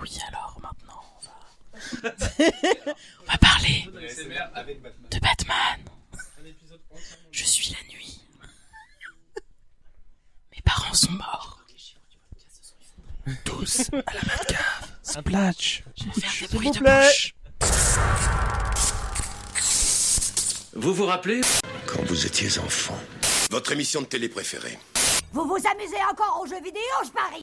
Oui, alors maintenant, on va, on va parler de Batman. Je suis la nuit. Mes parents sont morts. Tous à la Batcave. Splash Je vais faire des S'il bruits vous de bouche. Vous vous rappelez Quand vous étiez enfant. Votre émission de télé préférée. Vous vous amusez encore aux jeux vidéo, je parie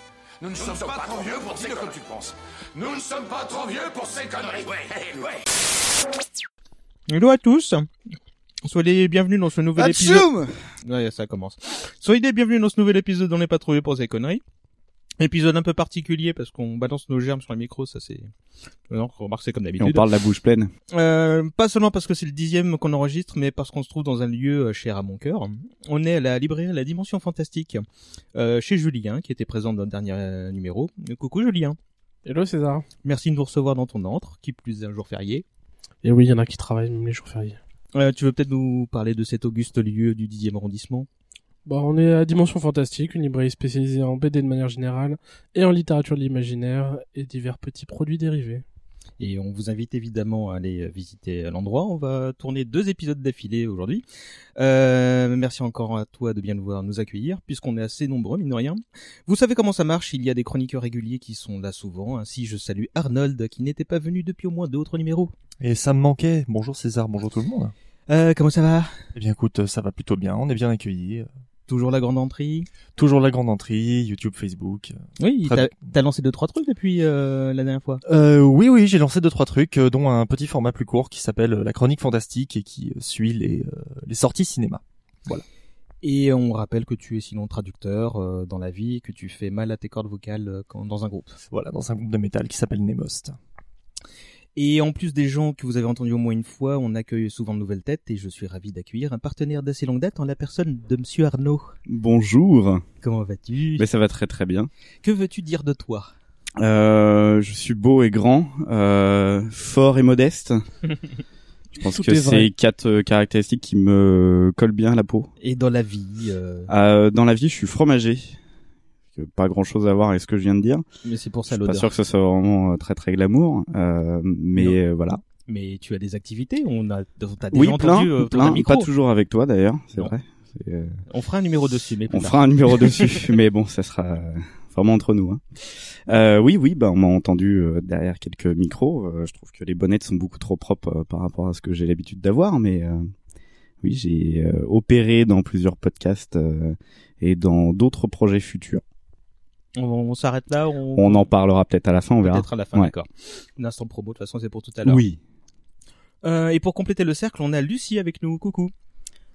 Nous ne sommes pas trop vieux pour ces conneries. tu penses. Nous ne sommes pas trop vieux pour ces conneries. Ouais, ouais. Hello à tous Soyez les bienvenus dans ce nouvel épisode... Ouais, ça commence. Soyez les bienvenus dans ce nouvel épisode d'On n'est pas trouvé pour ces conneries. Épisode un peu particulier parce qu'on balance nos germes sur les micros, ça c'est... Non, remarque c'est comme Et on d'habitude. parle la bouche pleine. Euh, pas seulement parce que c'est le dixième qu'on enregistre, mais parce qu'on se trouve dans un lieu euh, cher à mon cœur. On est à la librairie La Dimension Fantastique, euh, chez Julien, qui était présent dans le dernier numéro. Coucou Julien. Hello César. Merci de nous recevoir dans ton antre, qui plus est un jour férié. Et oui, il y en a qui travaillent même les jours fériés. Euh, tu veux peut-être nous parler de cet auguste lieu du dixième arrondissement? Bah, on est à Dimension Fantastique, une librairie spécialisée en BD de manière générale et en littérature de l'imaginaire et divers petits produits dérivés. Et on vous invite évidemment à aller visiter l'endroit. On va tourner deux épisodes d'affilée aujourd'hui. Euh, merci encore à toi de bien nous voir nous accueillir, puisqu'on est assez nombreux, mine de rien. Vous savez comment ça marche, il y a des chroniqueurs réguliers qui sont là souvent. Ainsi, je salue Arnold, qui n'était pas venu depuis au moins deux autres numéros. Et ça me manquait. Bonjour César, bonjour tout le monde. Euh, comment ça va? Eh bien écoute, ça va plutôt bien, on est bien accueillis. Toujours la grande entrée Toujours la grande entrée, YouTube, Facebook. Oui, Très- t'as lancé deux, trois trucs depuis euh, la dernière fois? Euh, oui, oui, j'ai lancé deux trois trucs, euh, dont un petit format plus court qui s'appelle la chronique fantastique et qui suit les, les sorties cinéma. Et on rappelle que tu es sinon traducteur euh, dans la vie, et que tu fais mal à tes cordes vocales euh, quand, dans un groupe. Voilà, dans un groupe de métal qui s'appelle Nemost. Et en plus des gens que vous avez entendus au moins une fois, on accueille souvent de nouvelles têtes et je suis ravi d'accueillir un partenaire d'assez longue date en la personne de Monsieur Arnaud. Bonjour. Comment vas-tu? Mais ça va très très bien. Que veux-tu dire de toi? Euh, je suis beau et grand, euh, fort et modeste. Je pense Tout que c'est quatre euh, caractéristiques qui me collent bien à la peau. Et dans la vie euh, Euh, dans la vie, je suis fromager. Pas grand chose à voir avec ce que je viens de dire. Mais c'est pour Je ça suis pas l'odeur. sûr que ce soit vraiment euh, très très glamour, euh, mais euh, voilà. Mais tu as des activités, on a, on t'a déjà Oui, entendu plein, plein. micro. Pas toujours avec toi d'ailleurs, c'est vrai. On fera un numéro dessus, mais On tard. fera un numéro dessus, mais bon, ça sera vraiment entre nous. Hein. Euh, oui, oui, bah on m'a entendu euh, derrière quelques micros. Euh, je trouve que les bonnettes sont beaucoup trop propres par rapport à ce que j'ai l'habitude d'avoir, mais euh, oui, j'ai opéré dans plusieurs podcasts et dans d'autres projets futurs. On, on s'arrête là. On, On en parlera peut-être à la fin, on verra. Peut-être à la fin, Ouais. d'accord. Un instant promo, de toute façon, c'est pour tout à l'heure. Oui. Euh, et pour compléter le cercle, on a Lucie avec nous. Coucou.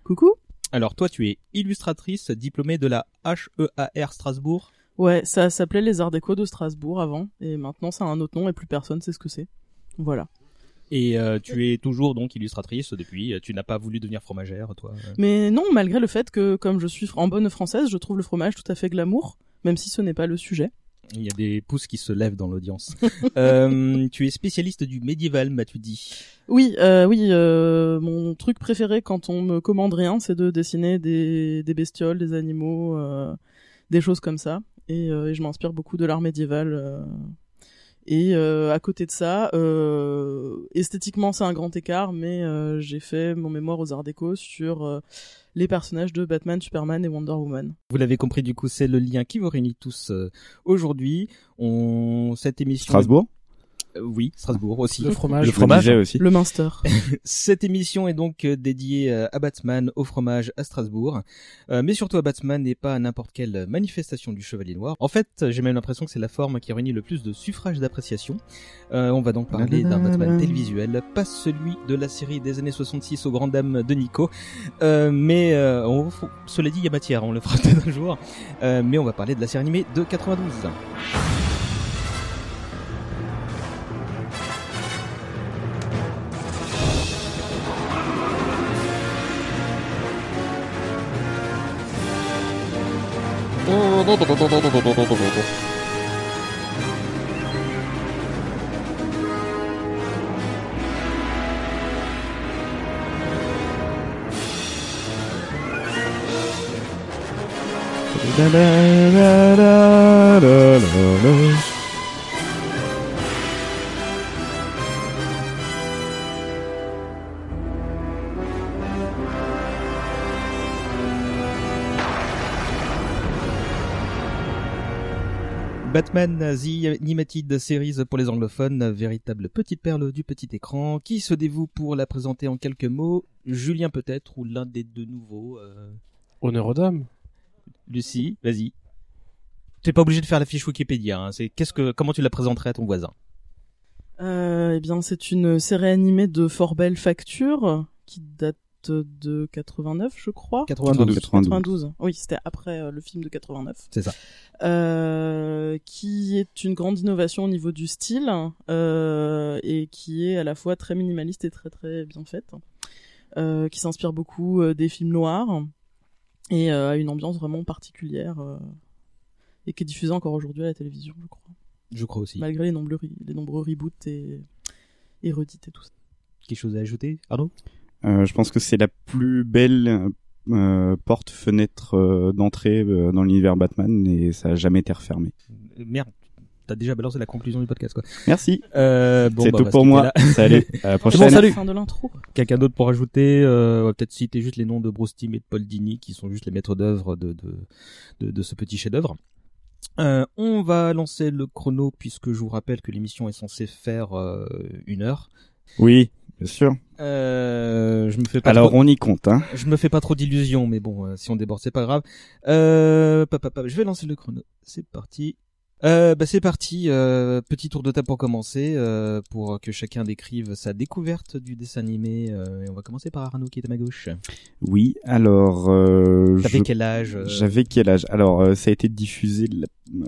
Coucou. Alors toi, tu es illustratrice diplômée de la HEAR Strasbourg. Ouais, ça s'appelait les Arts Déco de Strasbourg avant, et maintenant ça a un autre nom et plus personne sait ce que c'est. Voilà. Et euh, tu es toujours donc illustratrice depuis. Tu n'as pas voulu devenir fromagère, toi. euh? Mais non, malgré le fait que, comme je suis en bonne française, je trouve le fromage tout à fait glamour, même si ce n'est pas le sujet. Il y a des pouces qui se lèvent dans l'audience. euh, tu es spécialiste du médiéval, m'as-tu dit? Oui, euh, oui, euh, mon truc préféré quand on me commande rien, c'est de dessiner des, des bestioles, des animaux, des choses comme ça. Et, et je m'inspire beaucoup de l'art médiéval. Et à côté de ça, esthétiquement c'est un grand écart, mais j'ai fait mon mémoire aux Arts Déco sur les personnages de Batman, Superman et Wonder Woman. Vous l'avez compris, du coup, c'est le lien qui vous réunit tous euh, aujourd'hui. On cette émission. Strasbourg oui, Strasbourg aussi. Le fromage. Le fromage aussi. Le Minster. Cette émission est donc euh, dédiée euh, à Batman, au fromage à Strasbourg, Euh, mais surtout à Batman et pas à n'importe quelle manifestation du Chevalier Noir. En fait, j'ai même l'impression que c'est la forme qui réunit le plus de suffrages d'appréciation. Euh, on va donc parler d'un Batman télévisuel, pas celui de la série des années 66 aux grandes dames de Nico, Euh, mais euh, on, faut- cela dit, il y a matière, on le fera peut-être un jour. Euh, mais on va parler de la série animée de 92. Da da da da da da Batman The Animated Series pour les anglophones, véritable petite perle du petit écran. Qui se dévoue pour la présenter en quelques mots? Julien peut-être ou l'un des deux nouveaux euh, Honneur aux dames. Lucie, vas-y. T'es pas obligé de faire la fiche Wikipédia. Hein. C'est qu'est-ce que comment tu la présenterais à ton voisin? Euh, eh bien, c'est une série animée de fort belle facture qui date de 89, je crois. 92. 92. Oui, c'était après euh, le film de 89. C'est ça. Euh, qui est une grande innovation au niveau du style euh, et qui est à la fois très minimaliste et très très bien faite. Euh, qui s'inspire beaucoup euh, des films noirs et euh, a une ambiance vraiment particulière euh, et qui est diffusée encore aujourd'hui à la télévision, je crois. Je crois aussi. Malgré les nombreux, re- les nombreux reboots et, et redites et tout ça. Quelque chose à ajouter, Arnaud? Je pense que c'est la plus belle euh, porte-fenêtre euh, d'entrée euh, dans l'univers Batman et ça a jamais été refermé. Euh, Merde, t'as déjà balancé la conclusion du podcast quoi. Merci. Euh, bon, C'est bah, tout pour moi. Salut. À la prochaine. bon, salut. Fin de l'intro. Quelqu'un d'autre pour ajouter euh, On va peut-être citer juste les noms de Bruce Timm et de Paul Dini, qui sont juste les maîtres d'œuvre de, de, de, de ce petit chef-d'œuvre. Euh, on va lancer le chrono puisque je vous rappelle que l'émission est censée faire euh, une heure. Oui, bien sûr. Euh, je me fais pas Alors trop... on y compte, hein. Je me fais pas trop d'illusions, mais bon, euh, si on déborde, c'est pas grave. Euh, pa, pa, pa, je vais lancer le chrono. C'est parti. Euh, bah c'est parti. Euh, petit tour de table pour commencer, euh, pour que chacun décrive sa découverte du dessin animé. Et on va commencer par Arnaud qui est à ma gauche. Oui, alors. Euh, T'avais je- quel âge J'avais quel âge? Alors, ça a été diffusé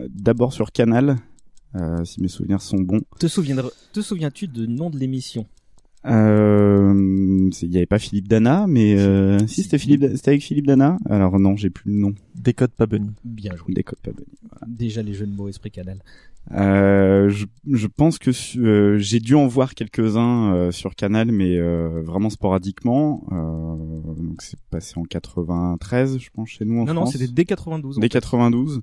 d'abord sur Canal, si mes souvenirs sont bons. Te souviendras, te souviens-tu du nom de l'émission? Euh, c'est- Il n'y avait pas Philippe Dana, mais euh, si c'était Philippe, c'était avec Philippe Dana. Alors non, j'ai plus le nom. Décode pas Bunny. Bien joué. Décode pas Bunny. Déjà les jeux de mots esprit canal. Euh, je, je pense que su- euh, j'ai dû en voir quelques-uns euh, sur Canal, mais euh, vraiment sporadiquement. Euh, donc c'est passé en 93, je pense, chez nous en Non non, France. c'était dès 92. en Dès fait. 92.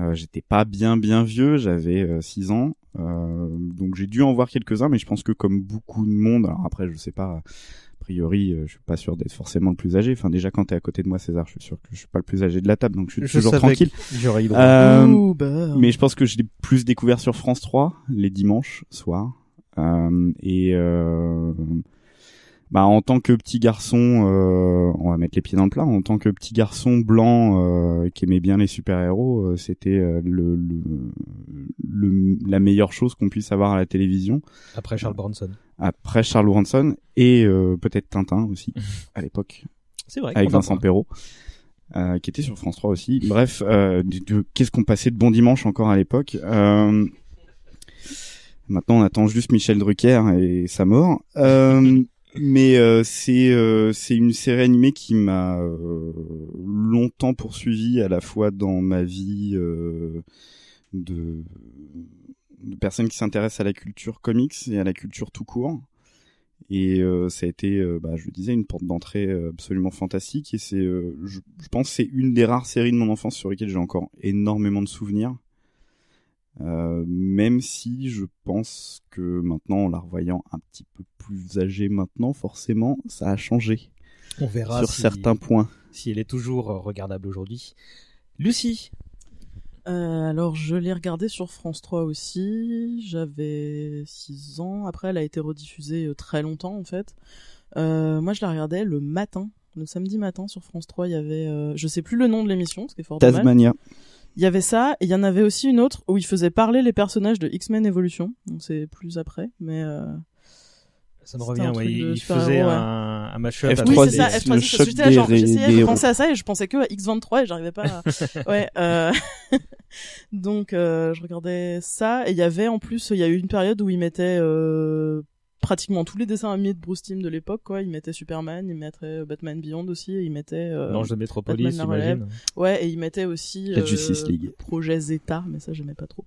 Euh, J'étais pas bien bien vieux, j'avais 6 ans, donc j'ai dû en voir quelques-uns, mais je pense que comme beaucoup de monde, alors après je sais pas, a priori euh, je suis pas sûr d'être forcément le plus âgé. Enfin déjà quand t'es à côté de moi César, je suis sûr que je suis pas le plus âgé de la table, donc je suis Je toujours tranquille. j'aurais. Euh, bah. mais je pense que je l'ai plus découvert sur France 3 les dimanches soirs. Euh, et euh, bah, en tant que petit garçon, euh, on va mettre les pieds dans le plat. En tant que petit garçon blanc euh, qui aimait bien les super-héros, euh, c'était euh, le, le, le- la meilleure chose qu'on puisse avoir à la télévision. Après Charles Bronson. Après Charles Bronson et euh, peut-être Tintin aussi à l'époque C'est vrai. avec. Vincent Perrault, euh, qui était sur France 3 aussi. Bref, euh, qu'est-ce qu'on passait de bon dimanche encore à l'époque euh, Maintenant, on attend juste Michel Drucker et sa mort. Euh, mais euh, c'est euh, c'est une série animée qui m'a euh, longtemps poursuivi à la fois dans ma vie de, de qui s'intéresse à la culture comics et à la culture tout court. Et ça a été, bah, je le disais, une porte d'entrée absolument fantastique. Et c'est, je, je pense, c'est une des rares séries de mon enfance sur lesquelles j'ai encore énormément de souvenirs. Euh, même si je pense que maintenant, en la revoyant un petit peu plus âgée maintenant, forcément, ça a changé On verra sur si- certains points. si elle est toujours euh, regardable aujourd'hui. Lucie. Euh, alors, je l'ai regardé sur France 3 aussi. J'avais 6 ans. Après, elle a été rediffusée très longtemps, en fait. Euh, moi, je la regardais le matin. Le samedi matin sur France 3, il y avait, euh, je sais plus le nom de l'émission, ce qui est fort dommage. Il y avait ça, et il y en avait aussi une autre où il faisait parler les personnages de X-Men Evolution. Donc c'est plus après, mais euh... Ça me revient, ouais, il faisait un, un mashup. F3, Oui, c'est ça, des- le F3, choc j'étais là, genre, des- j'essayais des de penser à ça et je pensais que à X23 et j'arrivais pas à... ouais, euh... donc euh, je regardais ça et il y avait en plus, il y a eu une période où ils mettaient euh, pratiquement tous les dessins animés de Bruce Timm de l'époque, quoi. Il mettait Superman, il mettrait Batman Beyond aussi, et il mettait euh, L'Ange de Métropolis, j'imagine. Ouais, et il mettait aussi La Justice League. Projet Zeta, mais ça j'aimais pas trop.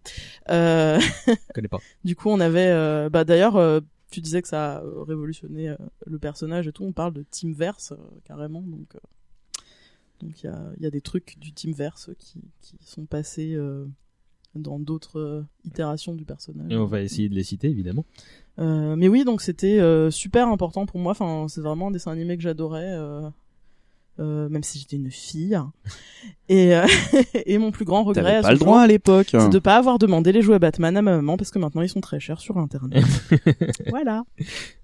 Euh... Je connais pas. Du coup, on avait, euh, bah d'ailleurs, euh, tu disais que ça a euh, révolutionné euh, le personnage et tout. On parle de Teamverse euh, carrément, donc euh, donc il y a, y a des trucs du Teamverse qui qui sont passés euh, dans d'autres euh, itérations du personnage. Et on va essayer de les citer, évidemment. Euh, mais oui, donc c'était euh, super important pour moi. Enfin, c'est vraiment un dessin animé que j'adorais, euh, euh, même si j'étais une fille. Et, euh, et mon plus grand regret, pas ce le droit jour, à l'époque. c'est de pas avoir demandé les jouets Batman à ma maman parce que maintenant ils sont très chers sur Internet. voilà.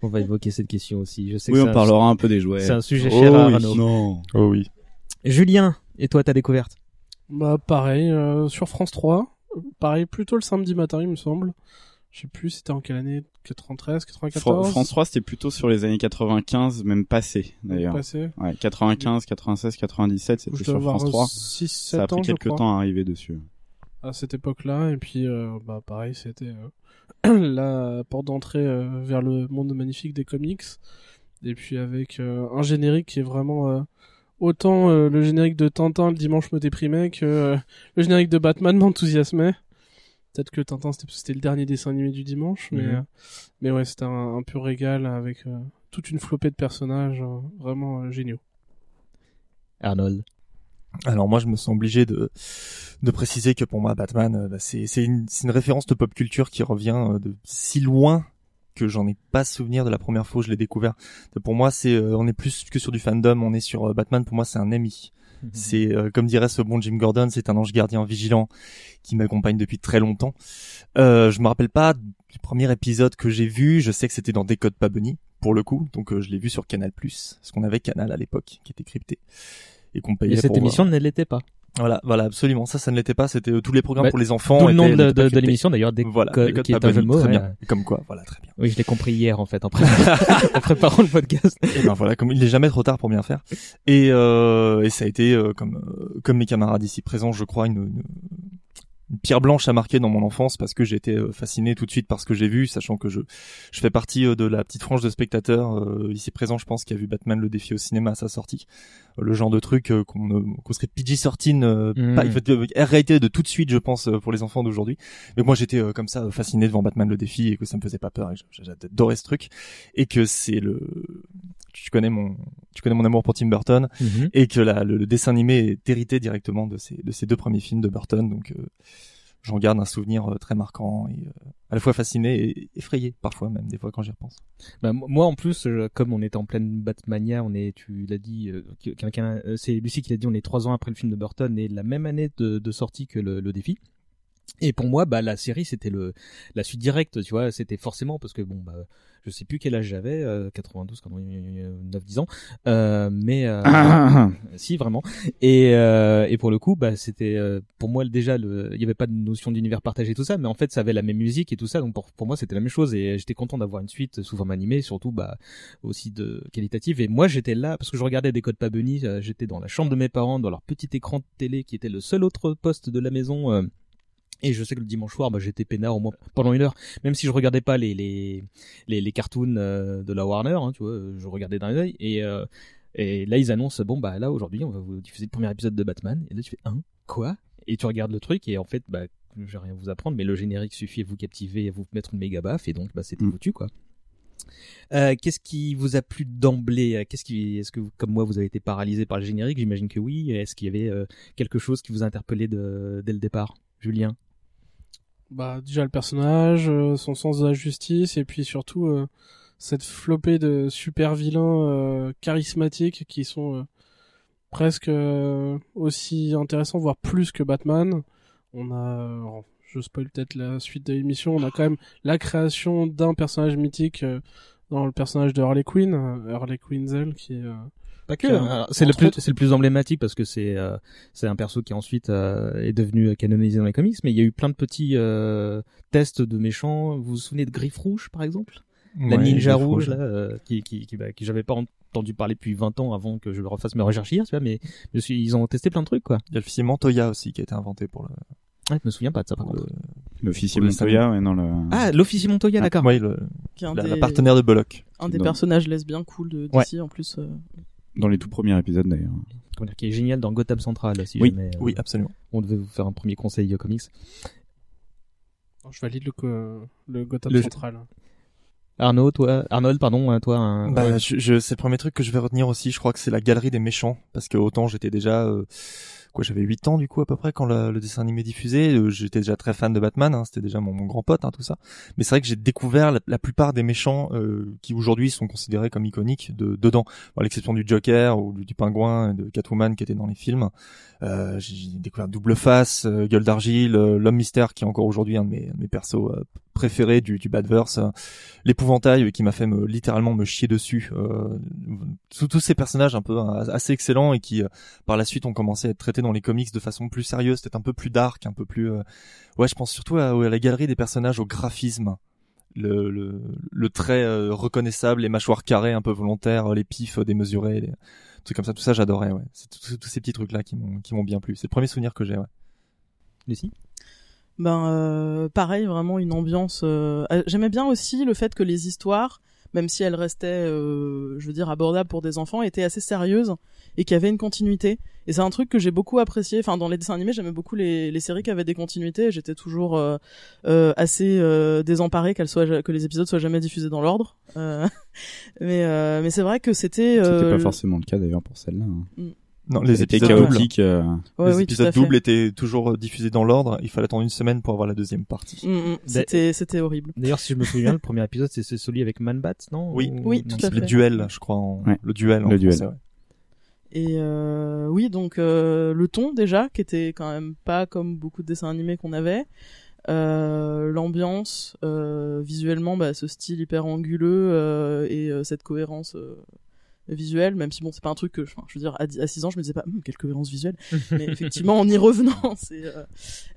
On va évoquer cette question aussi. Je sais Oui, que on un- parlera un peu des jouets. C'est un sujet Oh cher à oui, Arnaud. non. Oh oui. Julien, et toi, ta découverte? Bah pareil, euh, sur France 3, euh, pareil, plutôt le samedi matin il me semble. Je sais plus c'était en quelle année, 93, 94 Fran- France 3, c'était plutôt sur les années 95, même passé, d'ailleurs. Passé. Ouais, 95, 96, 97, c'était sur France 3. 6, 7 Ça a pris ans, quelques temps à arriver dessus. à cette époque-là et puis euh, bah pareil c'était euh, la porte d'entrée euh, vers le monde magnifique des comics et puis avec euh, un générique qui est vraiment autant euh, le générique de Tintin le dimanche me déprimait que euh, le générique de Batman m'enthousiasmait peut-être que Tintin c'était le dernier dessin animé du dimanche mais Mhm. euh, mais ouais c'était un, un pur régal avec euh, toute une flopée de personnages euh, vraiment euh, géniaux Arnold. Alors moi, je me sens obligé de de préciser que pour moi, Batman, bah, c'est c'est une référence de pop culture qui revient de si loin que j'en ai pas souvenir de la première fois où je l'ai découvert. Pour moi, c'est euh, on est plus que sur du fandom, on est sur euh, Batman. Pour moi, c'est un ami. C'est euh, comme dirait ce bon Jim Gordon, c'est un ange gardien vigilant qui m'accompagne depuis très longtemps. Euh, je me rappelle pas du premier épisode que j'ai vu. Je sais que c'était dans Décode pas Bunny pour le coup, donc euh, je l'ai vu sur Canal+, parce qu'on avait Canal à l'époque qui était crypté et qu'on payait Et cette pour voir. émission ne l'était pas. Voilà, voilà, absolument. Ça, ça ne l'était pas. C'était euh, tous les programmes Bah, pour les enfants. D'où le nom de, l'émission d'ailleurs, des Voilà, qui est un jeu de mots. Très ouais. bien. Comme quoi, voilà, très bien. Oui, je l'ai compris hier en fait en, préparant, en préparant le podcast. Et ben voilà, comme il n'est jamais trop tard pour bien faire. Et, euh, et ça a été euh, comme euh, comme mes camarades ici présents, je crois une, une, une pierre blanche à marquer dans mon enfance parce que j'ai été euh, fasciné tout de suite par ce que j'ai vu, sachant que je je fais partie euh, de la petite frange de spectateurs euh, ici présents, je pense, qui a vu Batman le défi au cinéma à sa sortie. Euh, le genre de truc euh, qu'on serait PG-13, euh, Mm. pas, R-rated de tout de suite, je pense, pour les enfants d'aujourd'hui. Mais moi, j'étais euh, comme ça fasciné devant Batman le défi et que ça me faisait pas peur et j'adorais ce truc et que c'est le tu connais mon tu connais mon amour pour Tim Burton Mhm. et que la, le, le dessin animé est hérité directement de ces de ces deux premiers films de Burton donc euh, j'en garde un souvenir euh, très marquant et euh, à la fois fasciné et effrayé parfois même des fois quand j'y repense. Bah, moi en plus, comme on était en pleine Batmania, on est, tu l'as dit, que- quelqu'un, c'est Lucie qui l'a dit, on est trois ans après le film de Burton et la même année de, de sortie que le, le défi. Et pour moi, bah la série c'était le la suite directe, tu vois, c'était forcément parce que bon bah je sais plus quel âge j'avais, euh, 92, 9, 10 ans, euh, mais euh, si vraiment. Et euh, et pour le coup, bah c'était euh, pour moi déjà le, il y avait pas de notion d'univers partagé tout ça, mais en fait ça avait la même musique et tout ça, donc pour pour moi c'était la même chose et j'étais content d'avoir une suite sous forme animée, surtout bah aussi de qualitative. Et moi j'étais là parce que je regardais des codes pas bunny, euh, j'étais dans la chambre de mes parents, dans leur petit écran de télé qui était le seul autre poste de la maison. Euh, et je sais que le dimanche soir, bah, j'étais peinard au moins pendant une heure, même si je regardais pas les les les, les cartoons euh, de la Warner, hein, tu vois, je regardais d'un œil. Et euh, et là ils annoncent bon bah là aujourd'hui on va vous diffuser le premier épisode de Batman. Et là tu fais un quoi? Et tu regardes le truc et en fait bah je vais rien vous apprendre, mais le générique suffit à vous captiver, à vous mettre une méga baffe et donc bah c'était foutu quoi. Euh, qu'est-ce qui vous a plu d'emblée? Qu'est-ce qui, est-ce que vous- comme moi vous avez été paralysé par le générique? J'imagine que oui. Est-ce qu'il y avait euh, quelque chose qui vous a interpellé de, dès le départ, Julien bah déjà le personnage, euh, son sens de la justice et puis surtout euh, cette flopée de super vilains euh, charismatiques qui sont presque aussi intéressants voire plus que Batman. On a je spoil peut-être la suite de l'émission, on a quand même la création d'un personnage mythique dans le personnage de Harley Quinn, Harley Quinzel qui est Pas que. hein. C'est le plus, c'est le plus emblématique parce que c'est, euh, c'est un perso qui ensuite euh, est devenu canonisé dans les comics. Mais il y a eu plein de petits euh, tests de méchants. Vous vous souvenez de Griffe Rouge, par exemple? La Ouais, ninja rouge, Rouge. là, euh, qui, qui, qui, bah, qui j'avais pas entendu parler depuis 20 ans avant que je refasse mes recherches hier, tu vois. Mais je suis, ils ont testé plein de trucs, quoi. Il y a le Montoya aussi qui a été inventé pour le Ah, je me souviens pas de ça par contre. L'officier le Montoya, ouais, non, le... Ah, l'officier Montoya, d'accord. Ouais, le, la, des- la partenaire de Bullock. Un des Dans- personnages lesbiens cool de Ouais. d'ici en plus. euh. Dans les tout premiers épisodes d'ailleurs. Comment dire, qui est génial dans Gotham Central, si Oui, jamais euh, Oui, absolument. on devait vous faire un premier conseil comics. Je valide le, le Gotham Le- Central. Arnaud, toi, Arnold, pardon, hein, toi, un... Bah, ouais. je, je- c'est le premier truc que je vais retenir aussi. Je crois que c'est la galerie des méchants, parce que autant j'étais déjà, euh, quoi, j'avais 8 ans du coup à peu près quand le dessin animé diffusé. Euh, j'étais déjà très fan de Batman, hein, c'était déjà mon, grand pote, hein, tout ça. Mais c'est vrai que j'ai découvert la, plupart des méchants euh, qui aujourd'hui sont considérés comme iconiques de dedans, à l'exception du Joker ou du, du Pingouin, et de Catwoman qui étaient dans les films. Euh, j'ai découvert Double Face, euh, Gueule d'argile, euh, l'homme mystère qui est encore aujourd'hui un mes, de mes persos préférés du, du Badverse, euh, l'épouvantail qui m'a fait me, littéralement me chier dessus. Euh, tous, tous ces personnages un peu euh, assez excellents et qui euh, par la suite ont commencé à être traités dans les comics de façon plus sérieuse, peut-être un peu plus dark, un peu plus. Ouais, je pense surtout à, la galerie des personnages, au graphisme. Le, le, le trait reconnaissable, les mâchoires carrées un peu volontaires, les pifs euh, démesurés, les trucs comme ça, tout ça j'adorais, ouais. C'est tous tous ces petits trucs là qui m'ont qui m'ont bien plu. C'est le premier souvenir que j'ai, ouais. Lucie? Ben euh, pareil, vraiment une ambiance. euh, euh, J'aimais bien aussi le fait que les histoires, même si elles restaient, euh, je veux dire, abordables pour des enfants, étaient assez sérieuses et qu'il y avait une continuité. Et c'est un truc que j'ai beaucoup apprécié. Enfin, dans les dessins animés, j'aimais beaucoup les, les séries qui avaient des continuités. J'étais toujours euh, euh, assez euh, désemparée qu'elles soient que les épisodes soient jamais diffusés dans l'ordre. Euh, mais euh, mais c'est vrai que c'était. C'était pas forcément le cas d'ailleurs pour celle-là. hein. Non, les épisodes doubles. chaotique. euh, Ouais, les oui, épisodes doubles étaient toujours euh, diffusés dans l'ordre. Il fallait attendre une semaine pour avoir la deuxième partie. Mm, mm, C'était c'était horrible. D'ailleurs, si je me souviens, le premier épisode, c'est celui avec Man-Bat, non Oui, Ou- Oui, non, tout à Le fait. duel, je crois. En... Ouais. Le duel. en Le duel. français, ouais. Et euh, oui, donc euh, le ton déjà, qui était quand même pas comme beaucoup de dessins animés qu'on avait. Euh, L'ambiance, euh, visuellement, bah, ce style hyper anguleux euh, et euh, cette cohérence visuelle, même si bon, c'est pas un truc que, je veux dire, à, 10 à 6 ans, je me disais pas, Hum, quelle cohérence visuelle. Mais effectivement, en y revenant, c'est euh,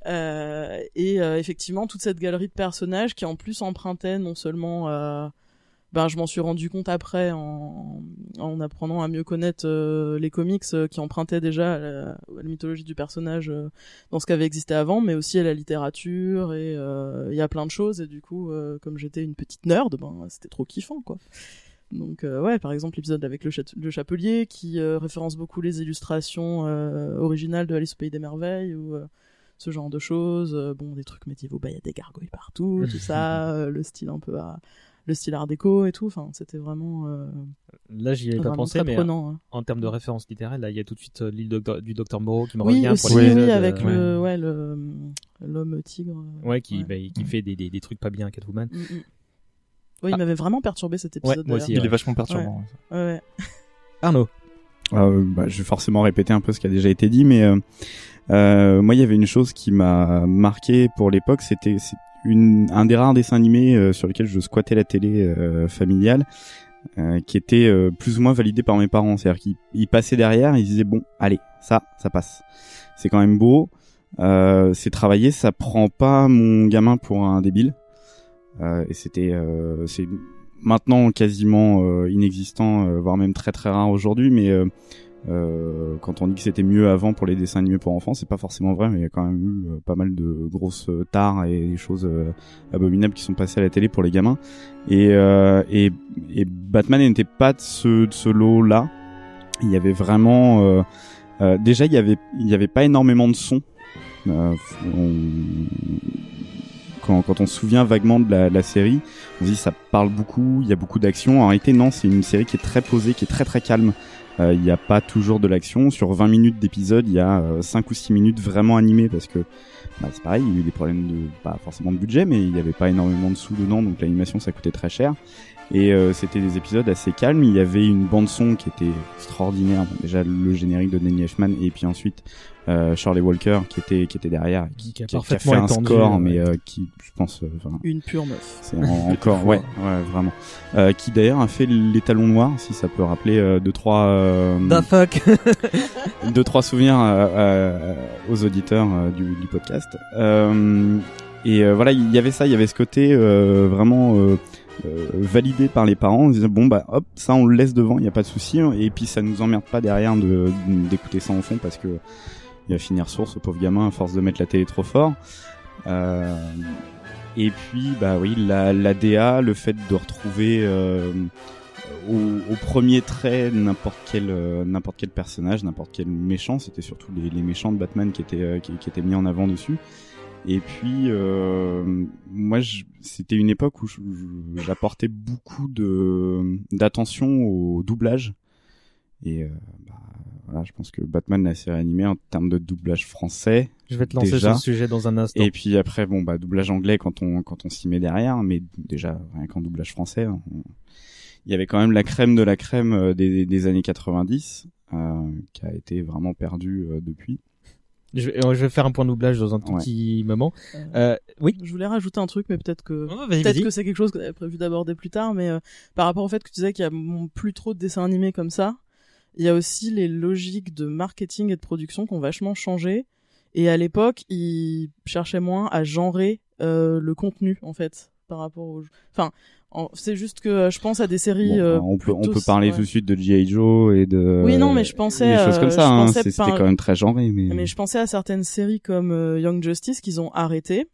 euh, et euh, effectivement toute cette galerie de personnages qui en plus empruntait non seulement euh, ben je m'en suis rendu compte après en, en apprenant à mieux connaître euh, les comics qui empruntaient déjà à la, à la mythologie du personnage euh, dans ce qu'avait existé avant mais aussi à la littérature et euh, il y a plein de choses et du coup euh, comme j'étais une petite nerd ben c'était trop kiffant quoi donc euh, ouais, par exemple l'épisode avec le, chapelier qui euh, référence beaucoup les illustrations euh, originales de Alice au pays des merveilles ou ce genre de choses. Bon, des trucs médiévaux, bah il y a des gargouilles partout, tout ça, le style un peu à le style art déco et tout. Enfin, c'était vraiment euh, Là, j'y avais pas pensé, mais prenant, hein. en termes de référence littéraire, là, il y a tout de suite euh, l'île du Docteur Moreau qui me oui revient aussi, pour oui, l'épisode, avec euh, le ouais l'homme tigre. Ouais, qui, bah, qui fait des, des, des trucs pas bien à Catwoman. Mm, mm. Oui, il m'avait vraiment perturbé cet épisode. Ah. moi aussi. Il est vachement perturbant. Ouais. Ouais, ouais. Arnaud. Euh, bah, je vais forcément répéter un peu ce qui a déjà été dit, mais euh, euh, moi, il y avait une chose qui m'a marqué pour l'époque, c'était une, un des rares dessins animés euh, sur lesquels je squattais la télé euh, familiale, euh, qui était euh, plus ou moins validé par mes parents. C'est-à-dire qu'ils ils passaient derrière, ils disaient bon, allez, ça, ça passe. C'est quand même beau, euh, c'est travaillé, ça prend pas mon gamin pour un débile. Euh, et c'était, euh, c'est maintenant quasiment euh, inexistant, voire même très très rare aujourd'hui, mais euh, quand on dit que c'était mieux avant pour les dessins animés pour enfants, c'est pas forcément vrai, mais il y a quand même eu pas mal de grosses euh, tares et des choses abominables qui sont passées à la télé pour les gamins. Et, et, et Batman n'était pas de ce, de ce lot-là. Il y avait vraiment... déjà, il y avait, il y avait pas énormément de sons. On- quand, on se souvient vaguement de la, série, on se dit ça parle beaucoup, il y a beaucoup d'action. En réalité, non, c'est une série qui est très posée, qui est très très calme. Euh, Il n'y a pas toujours de l'action. Sur 20 minutes d'épisode, il y a euh, 5 ou 6 minutes vraiment animées parce que bah, c'est pareil, il y a eu des problèmes de pas forcément de budget, mais il n'y avait pas énormément de sous dedans, donc l'animation ça coûtait très cher. Et euh, c'était des épisodes assez calmes. Il y avait une bande son qui était extraordinaire. Déjà le générique de Danny Elfman et puis ensuite euh, Charlie Walker qui était qui était derrière, qui, Qui a qui a parfaitement fait un étendu, score, ouais. mais euh, qui je pense, euh, Une pure meuf. c'est en- encore ouais ouais vraiment. Euh, qui d'ailleurs a fait les talons noirs, si ça peut rappeler euh, deux trois euh, The fuck deux trois souvenirs euh, euh, aux auditeurs euh, du, du podcast. Euh, et euh, voilà, il y avait ça, il y avait ce côté euh, vraiment euh, euh, validé par les parents. On disait bon bah hop, ça on le laisse devant, il y a pas de souci. Et puis ça nous emmerde pas derrière de d'écouter ça en fond parce que il va finir sourd ce pauvre gamin à force de mettre la télé trop fort. Euh, et puis bah oui, la, DA, le fait de retrouver euh, au, premier trait n'importe quel euh, n'importe quel personnage, n'importe quel méchant, c'était surtout les, méchants de Batman qui étaient qui, étaient mis en avant dessus. Et puis moi, c'était une époque où j'apportais beaucoup d'attention au doublage. Voilà, je pense que Batman la série animée en termes de doublage français. Je vais te lancer déjà. sur ce sujet dans un instant. Et puis après, bon bah doublage anglais quand on quand on s'y met derrière, mais déjà rien qu'en doublage français, on... il y avait quand même la crème de la crème des, des années 90 euh, qui a été vraiment perdue euh, depuis. Je vais, je vais, faire un point de doublage dans un tout Ouais. petit moment. Euh, oui. Je voulais rajouter un truc, mais peut-être que Oh, peut-être que c'est quelque chose que j'avais prévu d'aborder plus tard. Mais euh, par rapport au fait que tu disais qu'il y a plus trop de dessins animés comme ça, il y a aussi les logiques de marketing et de production qui ont vachement changé. Et à l'époque, ils cherchaient moins à genrer euh, le contenu en fait par rapport au. Enfin, en- c'est juste que euh, je pense à des séries. Bon, euh, on peut on peut parler ouais. tout de suite de G.I. Joe et de Oui, non, mais je pensais, des choses euh, comme ça. hein. C'était par- quand même très genré, mais, Mais je pensais à certaines séries comme euh, Young Justice qu'ils ont arrêté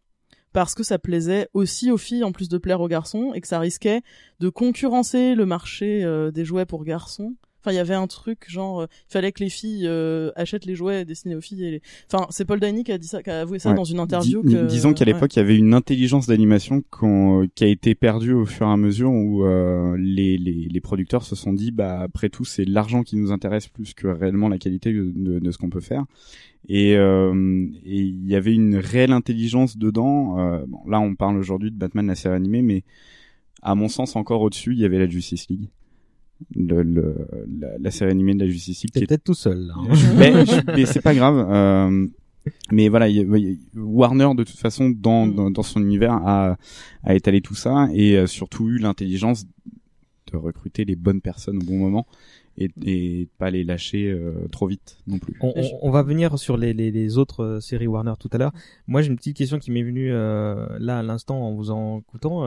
parce que ça plaisait aussi aux filles en plus de plaire aux garçons et que ça risquait de concurrencer le marché euh, des jouets pour garçons. Enfin, il y avait un truc genre, euh, il fallait que les filles euh, achètent les jouets destinés aux filles. Et les... Enfin, c'est Paul Dany qui a dit ça, qui a avoué ça Ouais. dans une interview. Dis- que... Disons qu'à l'époque, il y avait une intelligence d'animation qu'on- qui a été perdue au fur et à mesure où euh, les, les, les producteurs se sont dit, bah après tout, c'est l'argent qui nous intéresse plus que réellement la qualité de, de, de ce qu'on peut faire. Et euh, et il y avait une réelle intelligence dedans. Euh, bon, là, on parle aujourd'hui de Batman la série animée, mais à mon sens, encore au-dessus, il y avait la Justice League. Le, le, la, la série animée de la Justice League. T'es qui est- peut-être tout seul. là, hein. mais, mais c'est pas grave. Euh, mais voilà, y y Warner de toute façon dans, Mm. dans, dans son univers a, a étalé tout ça et a surtout eu l'intelligence de recruter les bonnes personnes au bon moment et, et pas les lâcher euh, trop vite non plus. On, on- on va venir sur les, les, les autres euh, séries Warner tout à l'heure. Moi, j'ai une petite question qui m'est venue euh, là à l'instant en vous en écoutant.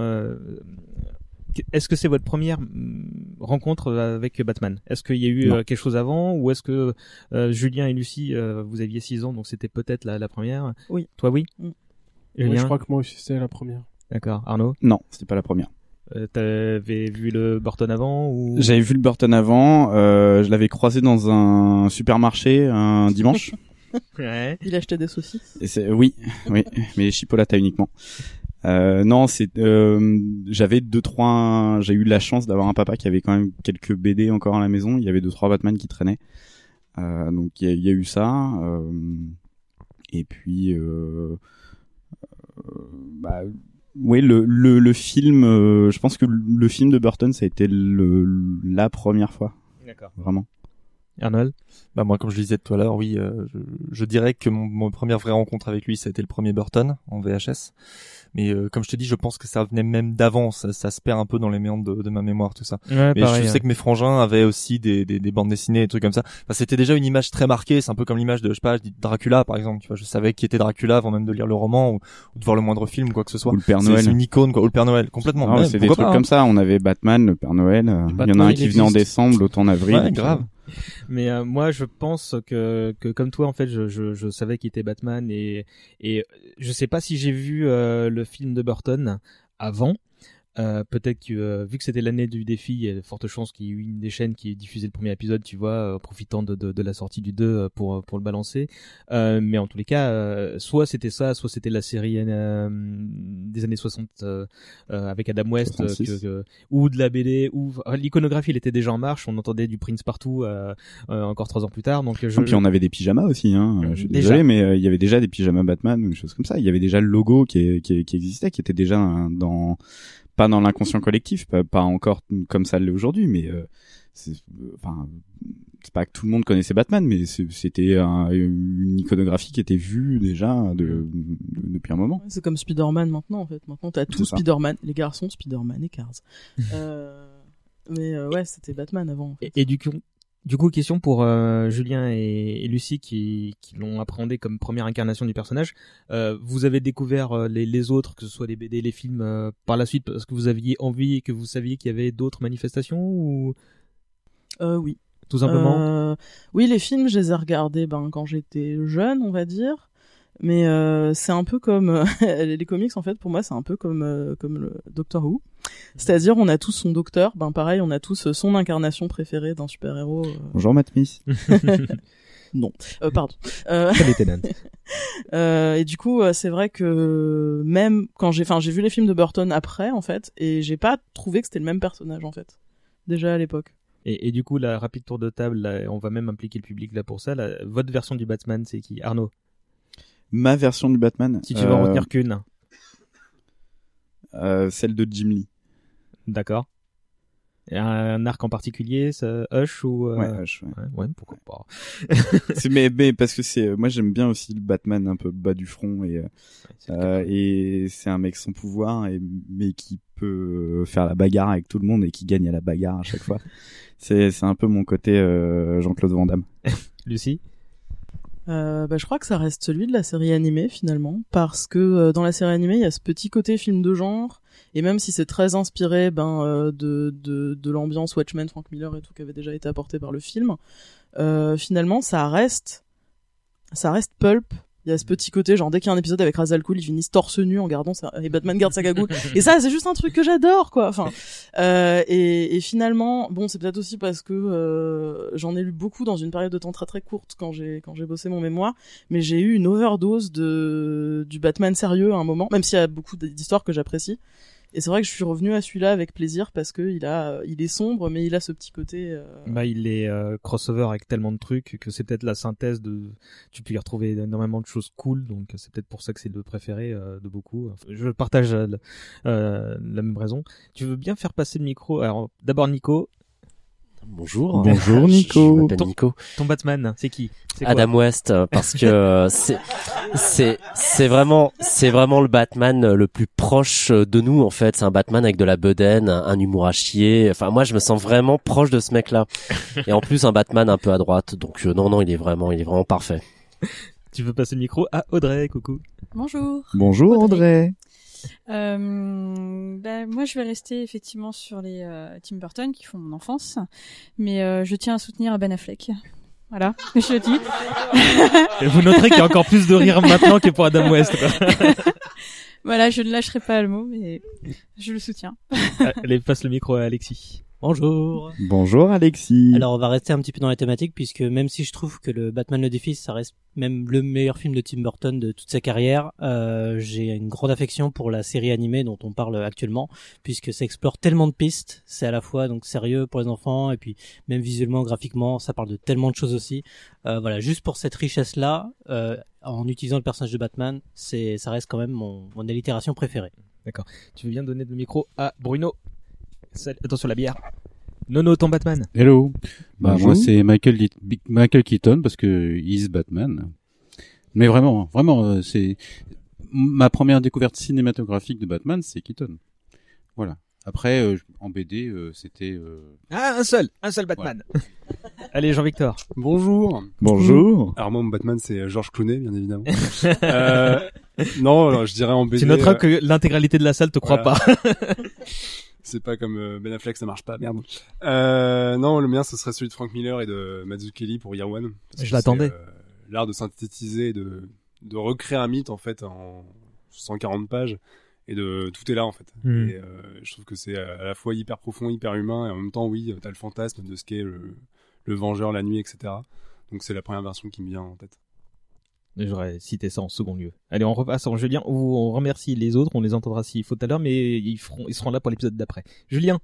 Euh, est-ce que c'est votre première mm, rencontre avec Batman? Est-ce qu'il y a eu Non. euh, quelque chose avant? Ou est-ce que euh, Julien et Lucie, euh, vous aviez 6 ans, donc c'était peut-être la, la première? Oui. Toi, oui? Mm. Julien? Ouais, je crois que moi aussi c'était la première. D'accord. Arnaud? Non, c'était pas la première. euh, T'avais vu le Burton avant ou? J'avais vu le Burton avant, euh, je l'avais croisé dans un supermarché un dimanche. Ouais. Il achetait des saucisses. Et oui, oui, mais chipolata uniquement. Euh, non, c'est euh, j'avais deux trois, j'ai eu la chance d'avoir un papa qui avait quand même quelques BD encore à la maison. Il y avait deux trois Batman qui traînaient, euh, donc il y, a- il y a eu ça. euh, et puis, euh, euh, bah, oui, le, le le film, euh, je pense que le film de Burton ça a été le, la première fois, D'accord. vraiment. Arnold? Bah moi, comme je le disais tout à l'heure, oui, euh, je, je dirais que mon, mon première vraie rencontre avec lui, ça a été le premier Burton en VHS. Mais euh, comme je te dis, je pense que ça venait même d'avant. Ça, ça se perd un peu dans les méandres de, de ma mémoire, tout ça. Ouais, Mais pareil, je sais que mes frangins avaient aussi des, des, des bandes dessinées, des trucs comme ça. Enfin, c'était déjà une image très marquée. C'est un peu comme l'image de, je sais pas, je dis Dracula, par exemple. Tu vois, je savais qui était Dracula avant même de lire le roman ou, ou de voir le moindre film ou quoi que ce soit. Ou le Père C'est- Noël. C'est une icône, quoi. Ou le Père Noël, complètement. Ah ouais, c'est des trucs pas, comme ça. On avait Batman, le Père Noël. euh, Il y en a un qui venait en décembre, l'autre en avril. Grave. Mais euh, je pense que, comme toi, en fait, je savais qu'il était Batman et et je sais pas si j'ai vu euh, le film de Burton avant. Euh, peut-être que euh, vu que c'était l'année du défi, il y a de fortes chances qu'il y ait eu une des chaînes qui ait diffusé le premier épisode, tu vois, euh, profitant de, de, de la sortie du 2 euh, pour pour le balancer. Euh, mais en tous les cas, euh, soit c'était ça, soit c'était la série euh, des années 60 euh, euh, avec Adam West, euh, 66. que- que- ou de la BD, ou l'iconographie, elle était déjà en marche. On entendait du Prince partout euh, euh, encore trois ans plus tard. Donc je, Et puis on avait des pyjamas aussi, hein. euh, Je suis Déjà. désolé, mais euh, il y avait déjà des pyjamas Batman ou des choses comme ça. Il y avait déjà le logo qui, est- qui, est- qui existait, qui était déjà dans pas dans l'inconscient collectif, pas, pas encore comme ça l'est aujourd'hui, mais euh, c'est enfin c'est pas que tout le monde connaissait Batman, mais c'était un- une iconographie qui était vue déjà de, de- depuis un moment. C'est comme Spider-Man maintenant en fait. Maintenant t'as tout. Spider-Man, les garçons, Spider-Man et Cars. euh, mais euh, ouais, c'était Batman avant. en fait. Et, et du coup, du coup, question pour euh, Julien et, et Lucie qui, qui l'ont appréhendé comme première incarnation du personnage. Euh, vous avez découvert euh, les, les autres, que ce soit les BD, les films, par la suite parce que vous aviez envie et que vous saviez qu'il y avait d'autres manifestations ou? Euh, oui. Tout simplement. Euh, oui, les films, je les ai regardés ben quand j'étais jeune, on va dire. Mais euh, c'est un peu comme euh, les comics en fait pour moi c'est un peu comme euh, comme le Doctor Who. C'est-à-dire on a tous son docteur, ben pareil on a tous son incarnation préférée d'un super-héros. euh. Bonjour Matt Smith. non, euh, pardon. Euh... Euh, et du coup c'est vrai que même quand j'ai enfin j'ai vu les films de Burton après en fait et j'ai pas trouvé que c'était le même personnage en fait déjà à l'époque. Et, et du coup, la rapide tour de table, là, on va même impliquer le public là pour ça. là. votre version du Batman, c'est qui? Arnaud? Ma version du Batman. Si tu veux en euh, retenir qu'une. euh, celle de Jim Lee. D'accord. Un, arc en particulier, ça, Hush ou euh, Ouais, Hush, ouais. ouais, pourquoi pas. C'est- mais, mais parce que c'est moi j'aime bien aussi le Batman un peu bas du front et euh, euh, et c'est un mec sans pouvoir et mais qui peut faire la bagarre avec tout le monde et qui gagne à la bagarre à chaque fois. C'est c'est un peu mon côté euh, Jean-Claude Van Damme. Lucie? Euh, bah, je crois que ça reste celui de la série animée finalement, parce que euh, dans la série animée il y a ce petit côté film de genre, et même si c'est très inspiré ben euh, de de, de l'ambiance Watchmen, Frank Miller et tout qui avait déjà été apporté par le film, finalement ça reste ça reste pulp. Il y a ce petit côté genre dès qu'il y a un épisode avec Ra's al Ghul, ils finissent torse nu en gardant sa... et Batman garde sa cagoule. et ça c'est juste un truc que j'adore quoi. Enfin euh, et, et finalement bon c'est peut-être aussi parce que euh, j'en ai lu beaucoup dans une période de temps très très courte quand j'ai quand j'ai bossé mon mémoire, mais j'ai eu une overdose de du Batman sérieux à un moment, même s'il y a beaucoup d'histoires que j'apprécie. Et c'est vrai que je suis revenu à celui-là avec plaisir parce que il a il est sombre mais il a ce petit côté euh, Bah, il est euh, crossover avec tellement de trucs que c'est peut-être la synthèse de. Tu peux y retrouver énormément de choses cool, donc c'est peut-être pour ça que c'est le préféré euh, de beaucoup. Je partage la même raison. Tu veux bien faire passer le micro? Alors, d'abord Nico. Bonjour. Bonjour, Nico. Je m'appelle Nico. Ton Batman, c'est qui C'est Adam West euh, parce que euh, c'est c'est c'est vraiment c'est vraiment le Batman euh, le plus proche de nous en fait c'est un Batman avec de la bedaine un, un humour à chier enfin moi je me sens vraiment proche de ce mec là et en plus un Batman un peu à droite donc euh, non non il est vraiment il est vraiment parfait Tu veux passer le micro à Audrey, coucou. Bonjour. Bonjour Audrey. Euh, ben, moi, je vais rester effectivement sur les euh, Tim Burton qui font mon enfance, mais euh, je tiens à soutenir Ben Affleck. Voilà, je le dis. Et vous noterez qu'il y a encore plus de rire maintenant que pour Adam West. voilà, je ne lâcherai pas le mot, mais je le soutiens. Allez, passe le micro à Alexis. Bonjour. Bonjour Alexis. Alors on va rester un petit peu dans la thématique puisque même si je trouve que le Batman le défi ça reste même le meilleur film de Tim Burton de toute sa carrière, euh, j'ai une grande affection pour la série animée dont on parle actuellement puisque ça explore tellement de pistes, c'est à la fois donc sérieux pour les enfants et puis même visuellement, graphiquement, ça parle de tellement de choses aussi. Euh, voilà, juste pour cette richesse là, euh, en utilisant le personnage de Batman, c'est ça reste quand même mon, mon allitération préférée. D'accord. Tu veux bien donner le micro à Bruno? Attention la bière. Nono, ton Batman. Hello. Bah Bonjour. moi c'est Michael Michael Keaton parce que is Batman. Mais vraiment, vraiment, euh, c'est ma première découverte cinématographique de Batman, c'est Keaton. Voilà. Après, euh, en BD, euh, c'était. euh, Ah, un seul, un seul Batman. Allez, Jean-Victor. Bonjour. Bonjour. Alors moi, mon Batman, c'est euh, George Clooney, bien évidemment. euh, non, alors, je dirais en BD. Tu noteras euh, que l'intégralité de la salle te croit voilà. pas. c'est pas comme euh, Ben Affleck, ça marche pas, merde. Euh, non, le mien, ce serait celui de Frank Miller et de Mazzucchelli pour Year One. Je l'attendais. euh, L'art de synthétiser, et de, de recréer un mythe, en fait, en 140 pages. Et de tout est là en fait. Mm. Et euh, je trouve que c'est à la fois hyper profond, hyper humain, et en même temps, oui, t'as le fantasme de ce qu'est le, le vengeur la nuit, etc. Donc c'est la première version qui me vient en tête. J'aurais cité ça en second lieu. Allez, on repasse en Julien. où On remercie les autres. On les entendra s'il faut tout à l'heure, mais ils feront, ils seront là pour l'épisode d'après. Julien.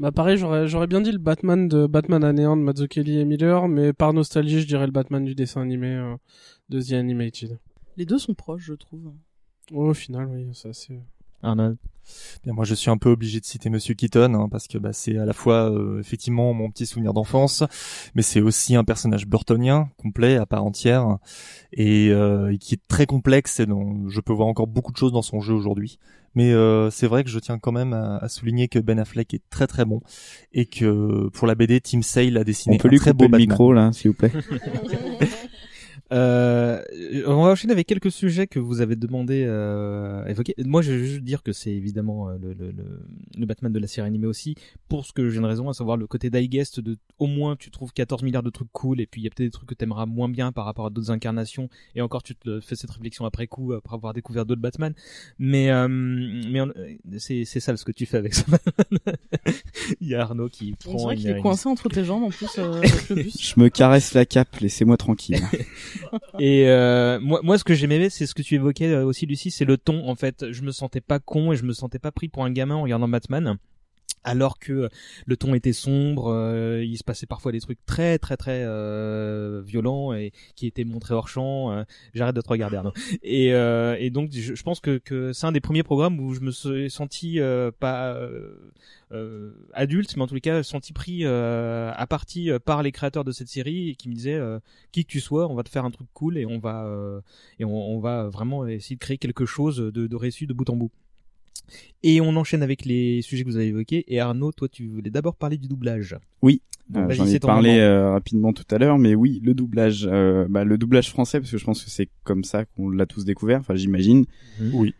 Bah pareil, j'aurais bien dit le Batman de Batman à néant de Mazzucchelli et Miller, mais par nostalgie, je dirais le Batman du dessin animé euh, de The Animated. Les deux sont proches, je trouve. Oh, au final, oui, ça c'est. Arnold. Bien, moi, je suis un peu obligé de citer Monsieur Keaton hein, parce que bah, c'est à la fois euh, effectivement mon petit souvenir d'enfance, mais c'est aussi un personnage burtonien complet à part entière et, euh, et qui est très complexe et dont je peux voir encore beaucoup de choses dans son jeu aujourd'hui. Mais euh, c'est vrai que je tiens quand même à, à souligner que Ben Affleck est très très bon et que pour la BD, Tim Sale a dessiné On peut un lui très beau le Batman. micro là, s'il vous plaît. Euh, on va enchaîner avec quelques sujets que vous avez demandé euh, à évoquer. Moi, je veux juste dire que c'est évidemment euh, le, le, le, le, Batman de la série animée aussi, pour ce que j'ai une raison, à savoir le côté digest de au moins tu trouves 14 milliards de trucs cool, et puis il y a peut-être des trucs que t'aimeras moins bien par rapport à d'autres incarnations, et encore tu te fais cette réflexion après coup, après avoir découvert d'autres Batman. Mais, euh, mais c'est, c'est ça ce que tu fais avec ça. il y a Arnaud qui prend. On dirait qu'il est coincé entre tes jambes en plus. Euh, le bus. je me caresse la cape, laissez-moi tranquille. et euh, moi, moi, ce que j'aimais, c'est ce que tu évoquais euh, aussi, Lucie, c'est le ton. En fait, je me sentais pas con et je me sentais pas pris pour un gamin en regardant Batman alors que le ton était sombre, euh, il se passait parfois des trucs très très très euh, violents et qui étaient montrés hors champ. Euh, J'arrête de te regarder Arnaud. Et, euh, et donc je, je, pense que, que c'est un des premiers programmes où je me suis senti euh, pas adulte, mais en tout cas senti pris à partie par les créateurs de cette série et qui me disaient qui que tu sois, on va te faire un truc cool et on va et on, on, va vraiment essayer de créer quelque chose de, de réussi de bout en bout. Et on enchaîne avec les sujets que vous avez évoqués. Et Arnaud, toi, tu voulais d'abord parler du doublage. Oui. Euh, J'en ai parlé euh, rapidement tout à l'heure, mais oui, le doublage, euh, bah, le doublage français, parce que je pense que c'est comme ça qu'on l'a tous découvert. Enfin, j'imagine. Mhm. Oui.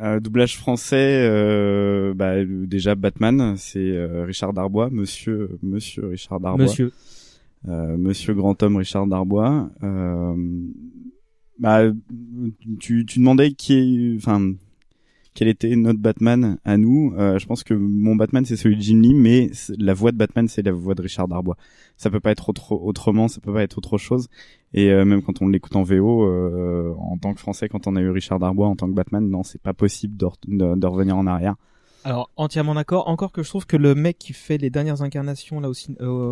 Euh, doublage français, bah, déjà Batman, c'est Richard Darbois, Monsieur, Monsieur Richard Darbois. Monsieur. Monsieur grand homme Richard Darbois. bah, tu, tu demandais qui est, enfin quel était notre Batman à nous. Euh, je pense que mon Batman c'est celui de Jim Lee, mais la voix de Batman c'est la voix de Richard Darbois. Ça peut pas être autre, autrement, ça peut pas être autre chose. Et euh, même quand on l'écoute en VO, euh, en tant que Français, quand on a eu Richard Darbois en tant que Batman, non, c'est pas possible de, de, revenir en arrière. Alors entièrement d'accord. Encore que je trouve que le mec qui fait les dernières incarnations là aussi euh,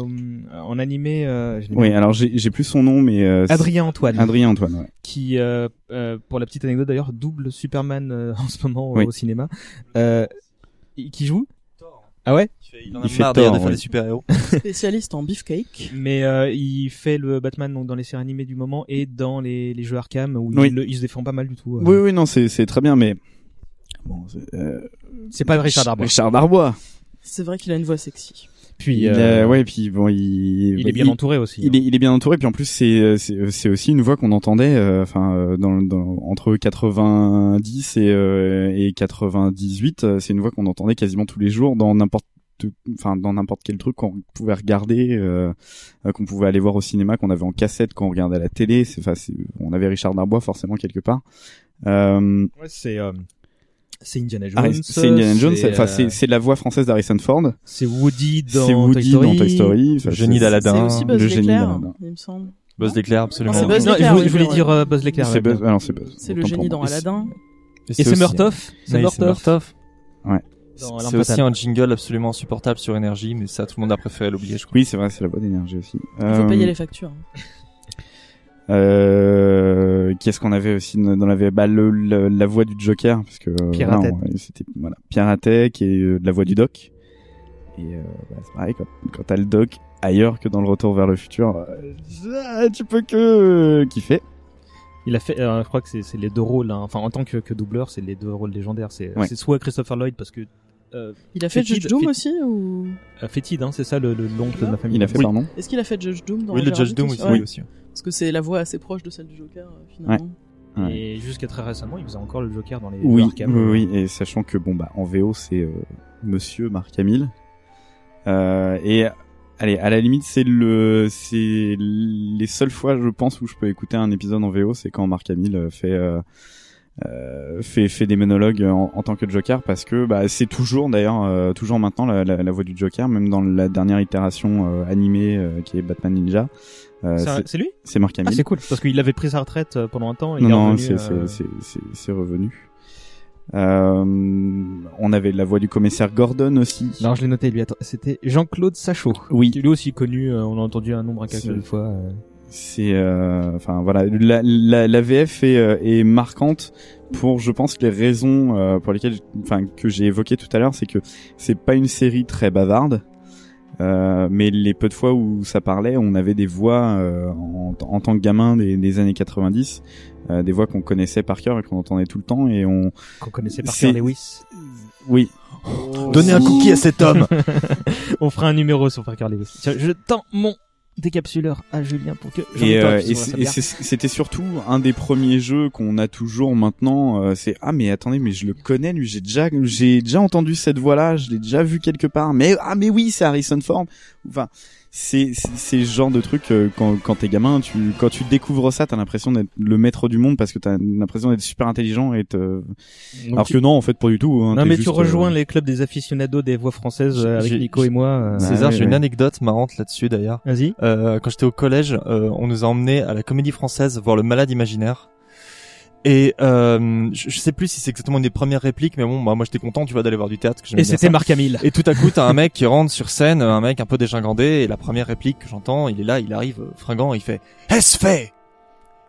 en animé. Euh, oui, alors j'ai plus son nom, mais euh, Adrien Antoine. Adrien Antoine, ouais. Qui, euh, euh, pour la petite anecdote d'ailleurs, double Superman en ce moment au cinéma. qui joue ah ouais Il, en a marre de faire des super-héros. Spécialiste en beefcake. Mais il fait le Batman donc dans les séries animées du moment et dans les, les jeux Arkham où il, il, se défend pas mal du tout. Oui, oui, non, c'est très bien, mais Bon, c'est pas Richard Darbois. Richard Darbois. C'est vrai qu'il a une voix sexy. Puis euh, ouais, puis bon, il, il est bien entouré aussi. Il, hein. est, il est bien entouré, puis en plus c'est c'est aussi une voix qu'on entendait, euh, enfin dans, dans, entre 90 et euh, et 98, c'est une voix qu'on entendait quasiment tous les jours dans n'importe enfin dans n'importe quel truc qu'on pouvait regarder euh, qu'on pouvait aller voir au cinéma qu'on avait en cassette quand on regardait à la télé c'est enfin on avait Richard Darbois forcément quelque part euh, ouais c'est c'est Indiana Jones. c'est Indiana Jones. Enfin, c'est c'est la voix française d'Harrison Ford. C'est Woody dans C'est Woody Toy dans Toy Story. Le génie d'Aladin. C'est aussi Buzz l'éclair, il me semble. Buzz l'éclair, absolument. Non, c'est Buzz non, l'éclair. je, voulais dire euh, Buzz l'éclair. C'est Buzz. Ah non, c'est Buzz. C'est le génie dans Aladdin. Et c'est Murtoff. C'est Murtoff. Ouais. C'est aussi un jingle absolument insupportable sur énergie, mais ça, tout le monde a préféré l'oublier, je crois. Oui, c'est vrai, c'est la bonne énergie aussi. Il faut payer les factures. Euh, qu'est-ce qu'on avait aussi dans la bah, le, la voix du Joker parce que Piratek. c'était voilà et euh, la voix du Doc. Et euh, bah, c'est pareil quand, quand t'as le Doc ailleurs que dans le Retour vers le futur euh, tu peux que kiffer. Il a fait je crois que c'est les deux rôles hein. enfin en tant que, que doubleur c'est les deux rôles légendaires. C'est c'est soit Christopher Lloyd parce que euh, il a fait Judge Doom aussi ou? Euh, Fétide, hein, c'est ça le l'oncle de ma famille. Il a fait pardon. Est-ce qu'il a fait Judge Doom dans Oui, le Judge Doom aussi. Parce que c'est la voix assez proche de celle du Joker euh, finalement. Ouais. Et jusqu'à très récemment, il faisait encore le Joker dans les oui, Arkham. Oui, oui, et sachant que bon bah en VO c'est euh, Monsieur Marc Hamill. Euh, et allez, à la limite c'est le c'est les seules fois je pense où je peux écouter un épisode en VO, c'est quand Marc Hamill fait euh, euh, fait fait des monologues en, en, tant que Joker parce que bah, c'est toujours d'ailleurs euh, toujours maintenant la, la, la, voix du Joker même dans la dernière itération euh, animée euh, qui est Batman Ninja c'est lui c'est Mark Hamill ah, c'est cool parce qu'il avait pris sa retraite pendant un temps et non il non c'est c'est revenu on avait la voix du commissaire Gordon aussi. Non, je l'ai noté lui. C'était Jean-Claude Sachot. Oui. Lui aussi connu. on a entendu un nombre incalculable de fois c'est euh, enfin voilà la, la, la VF est, euh, est, marquante pour je pense les raisons euh, pour lesquelles enfin que j'ai évoqué tout à l'heure c'est que c'est pas une série très bavarde euh, mais les peu de fois où ça parlait on avait des voix en, en, tant que gamin des, des années 90 des voix qu'on connaissait par cœur et qu'on entendait tout le temps et on qu'on connaissait par cœur Lewis. Oui. Oh, Donnez un cookie à cet homme. On fera un numéro sur Parker Lewis. Je tends mon décapsuleur à Julien pour que. Et, euh, et c'était surtout un des premiers jeux qu'on a toujours maintenant. euh, c'est ah mais attendez mais je le connais lui j'ai déjà j'ai déjà entendu cette voix là je l'ai déjà vu quelque part mais ah mais oui c'est Harrison Ford enfin c'est c'est c'est ce genre de truc euh, quand quand t'es gamin tu quand tu découvres ça t'as l'impression d'être le maître du monde parce que t'as l'impression d'être super intelligent et te... alors tu- que non en fait pas du tout hein, non mais juste, tu rejoins euh, les clubs des aficionados des voix françaises euh, avec Nico et moi. euh, César, ouais, j'ai une anecdote marrante là-dessus d'ailleurs. Vas-y. Euh, quand j'étais au collège, euh, on nous a emmenés à la Comédie Française voir le Malade Imaginaire. Et euh, je, je sais plus si c'est exactement une des premières répliques, mais bon, bah, moi j'étais content, tu vois, d'aller voir du théâtre. que Et c'était. Marc Hamill. Et tout à coup, t'as un mec qui rentre sur scène, un mec un peu dégingandé, et la première réplique que j'entends, il est là, il arrive euh, fringant, il fait Est-ce fait?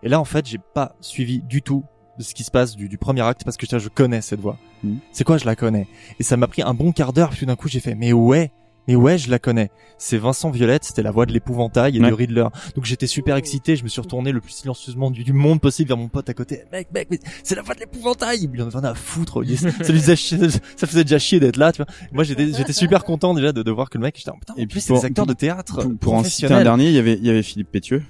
Et là, en fait, j'ai pas suivi du tout de ce qui se passe du, du premier acte parce que je, je connais cette voix. Mhm. C'est quoi, je la connais? Et ça m'a pris un bon quart d'heure, puis tout d'un coup, j'ai fait Mais ouais mais ouais, je la connais. C'est Vincent Violette, c'était la voix de l'épouvantail et Ouais. de Riddler. Donc j'étais super excité, je me suis retourné le plus silencieusement du, du monde possible vers mon pote à côté. Mec, mec, mais c'est la voix de l'épouvantail. Il en avait rien à foutre. Il- ça lui faisait chier, ça faisait déjà chier d'être là, tu vois. Moi, j'étais, j'étais super content déjà de, de voir que le mec, j'étais, putain, Et puis c'est des acteurs de théâtre. pour, pour en citer un dernier il y avait il y avait Philippe Pétieux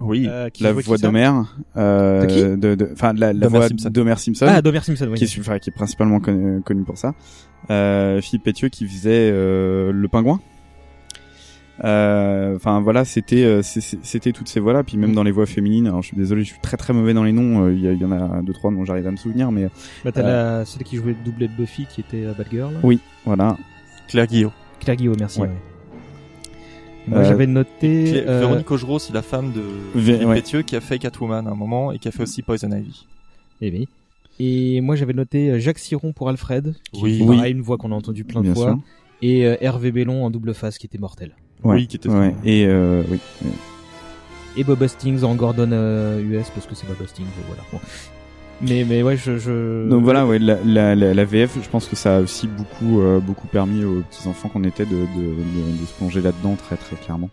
Oui. Euh, qui la voix d'Homer euh, De qui de de- enfin la, la voix Simpson. d'Homer Simpson Ah, d'Homer Simpson, oui. qui est enfin, qui est principalement connu, connu pour ça euh, Philippe Pétieux qui faisait euh, le pingouin Euh, enfin voilà c'était euh, c'était toutes ces voix là puis même dans les voix féminines alors je suis désolé je suis très très mauvais dans les noms euh, il y, en a deux trois dont j'arrive à me souvenir mais Bah, t'as euh, la, celle qui jouait le doublé de Buffy qui était Batgirl. oui voilà Claire Guillot. Claire Guillaume, merci. Ouais. ouais. Moi, Euh, j'avais noté. Clé- euh, Véronique Augereau, c'est la femme de Vé- Philippe ouais. Pétieux qui a fait Catwoman à un moment et qui a fait aussi Poison Ivy. Eh oui. Et moi, j'avais noté euh, Jacques Siron pour Alfred. Qui Oui. une voix qu'on a entendue plein de fois. sûr. Et euh, Hervé Bellon en double face qui était mortel. ouais, Oui, qui était ouais. et euh, oui Et Bob Hastings en Gordon euh, US parce que c'est Bob Hastings, voilà. Bon. Mais, mais ouais, je, je... Donc voilà, ouais, la, la, la, la VF, je pense que ça a aussi beaucoup, euh, beaucoup permis aux petits enfants qu'on était de, de, de, de se plonger là-dedans très, très clairement.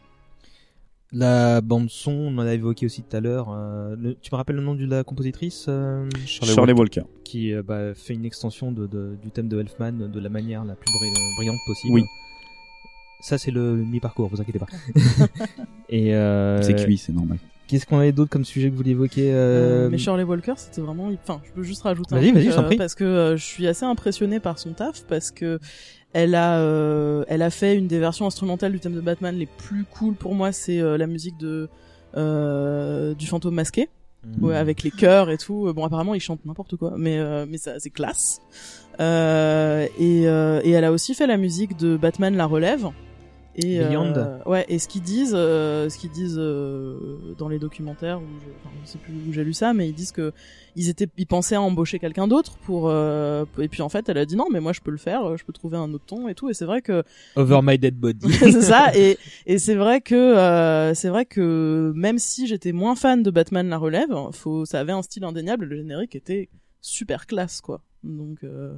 La bande son, on en a évoqué aussi tout à l'heure. euh, tu me rappelles le nom de la compositrice euh, Charlie, Walker. qui euh, bah, fait une extension de, de- du thème de Elfman de la manière la plus bri- brillante possible. Oui. Ça, c'est le mi-parcours, vous inquiétez pas. Et euh, C'est cuit, c'est normal. Qu'est-ce qu'on avait d'autre comme sujet que vous vouliez évoquer euh... Euh, mais Shirley Walker, c'était vraiment. Enfin, je peux juste rajouter un Vas-y, truc, vas-y, je t'en euh, prie. parce que euh, je suis assez impressionné par son taf parce que elle a, euh, elle a fait une des versions instrumentales du thème de Batman les plus cool pour moi. C'est euh, la musique de euh, du fantôme masqué. Mhm. Ouais, avec les chœurs et tout. Bon, apparemment, il chante n'importe quoi, mais euh, mais ça, c'est classe. Euh, et euh, et elle a aussi fait la musique de Batman la relève. Et Beyond. euh, ouais, et ce qu'ils disent, euh, ce qu'ils disent euh, dans les documentaires, où je, enfin, je sais plus où j'ai lu ça, mais ils disent que ils étaient, ils pensaient à embaucher quelqu'un d'autre pour, euh, et puis en fait, elle a dit non, mais moi je peux le faire, je peux trouver un autre ton et tout, et c'est vrai que Over My Dead Body. c'est ça et et c'est vrai que euh, c'est vrai que même si j'étais moins fan de Batman la relève faut ça avait un style indéniable le générique était super classe quoi donc euh,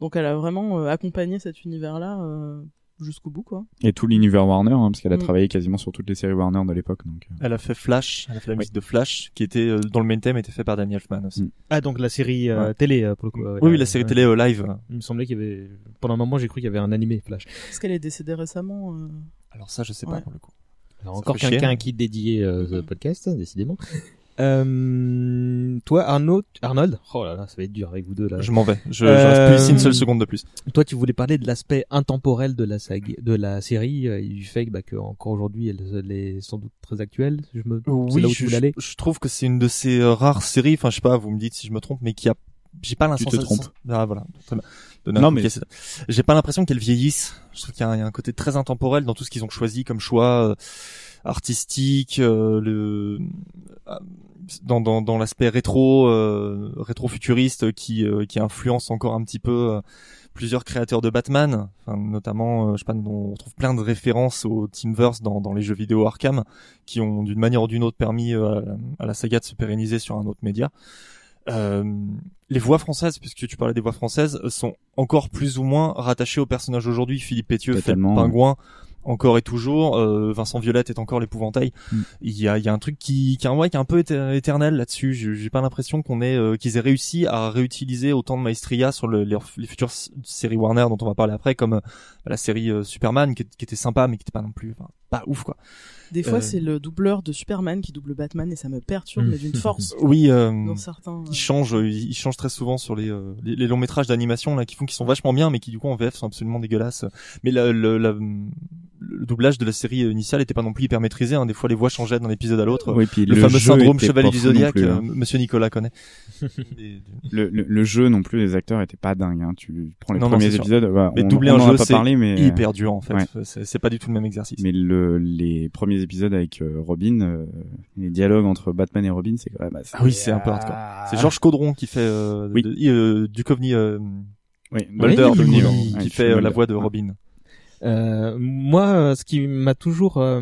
donc elle a vraiment euh, accompagné cet univers là jusqu'au bout quoi Et tout l'univers Warner, hein, parce qu'elle a Mm. travaillé quasiment sur toutes les séries Warner de l'époque. Donc, euh. Elle a fait Flash, elle a fait la musique de Flash, qui était euh, dans le main theme était fait par Daniel Elfman aussi. Mm. Ah, donc la série euh, Ouais. télé, pour le coup. Oui, la série télé euh, live. Il me semblait qu'il y avait. Pendant un moment, j'ai cru qu'il y avait un animé Flash. parce qu'elle est décédée récemment euh. Alors ça, je sais pas pour le coup. Alors, encore quelqu'un hein. qui dédiait euh, ce podcast, décidément. Euh, toi, Arnaud, Arnold, oh là là, ça va être dur avec vous deux là. Je m'en vais. Je, je Euh, reste plus ici une seule seconde de plus. Toi, tu voulais parler de l'aspect intemporel de la saga, de la série, euh, et du fait que, bah, que encore aujourd'hui, elle, elle est sans doute très actuelle. Je me, Oui, là où tu je, aller. je- je trouve que c'est une de ces euh, rares séries. Enfin, je sais pas, vous me dites si je me trompe, mais qui a, j'ai pas Tu l'impression. te trompes. Ah voilà. Très bien. Non, mais- j'ai pas l'impression qu'elle vieillisse. Je trouve qu'il y, a un- il y a un côté très intemporel dans tout ce qu'ils ont choisi comme choix euh, artistique, euh, le dans dans, dans l'aspect rétro euh, rétro futuriste qui euh, qui influence encore un petit peu euh, plusieurs créateurs de Batman, enfin, notamment, euh, je sais pas, on retrouve plein de références au Teamverse dans, dans les jeux vidéo Arkham, qui ont d'une manière ou d'une autre permis euh, à la saga de se pérenniser sur un autre média. Euh, les voix françaises, puisque tu parlais des voix françaises, sont encore plus ou moins rattachées au personnage aujourd'hui. Philippe Pétieux fait le pingouin encore et toujours. Euh, Vincent Violette est encore l'épouvantail. Mm. Il y a, il y a un truc qui, qui, est un- ouais, qui est un peu éter- éternel là-dessus. J'ai pas l'impression qu'on ait, euh, qu'ils aient réussi à réutiliser autant de maestria sur le, les, les futures séries Warner dont on va parler après, comme euh, la série euh, Superman qui, qui était sympa mais qui était pas non plus, enfin, pas ouf quoi. Des fois, Euh, c'est le doubleur de Superman qui double Batman et ça me perturbe, mais d'une force. Oui, euh, Dans certains, ils changent, euh, ils changent très souvent sur les, les, les longs métrages d'animation là qui font qui sont vachement bien, mais qui du coup en VF sont absolument dégueulasses. Mais la- le, la- le doublage de la série initiale était pas non plus hyper maîtrisé. Hein. Des fois, les voix changeaient d'un épisode à l'autre. Oui, puis le, le fameux jeu syndrome était Chevalier pas du Zodiac, plus, hein. Monsieur Nicolas connaît. le, le, le jeu non plus, les acteurs étaient pas dingues. Hein. Tu prends les Non, premiers épisodes, Mais on, doubler on un jeu, pas c'est mais hyper dur en fait. Ouais. C'est- C'est pas du tout le même exercice. Mais le, les premiers épisodes avec euh, Robin, euh, les dialogues entre Batman et Robin, c'est quand même assez... Ah oui, c'est un peu hardcore. C'est Georges Caudron qui fait euh, Oui. de- euh, Duchovny, euh, Oui, Mulder, Oui, Duchovny, oui, qui fait euh, la voix de Robin. Euh, moi, ce qui m'a toujours euh,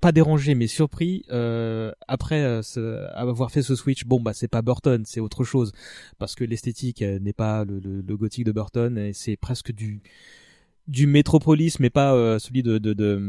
pas dérangé, mais surpris euh, après euh, ce- avoir fait ce switch. Bon, bah c'est pas Burton, c'est autre chose parce que l'esthétique euh, n'est pas le, le, le gothique de Burton et c'est presque du du Metropolis, mais pas euh, celui de, de, de,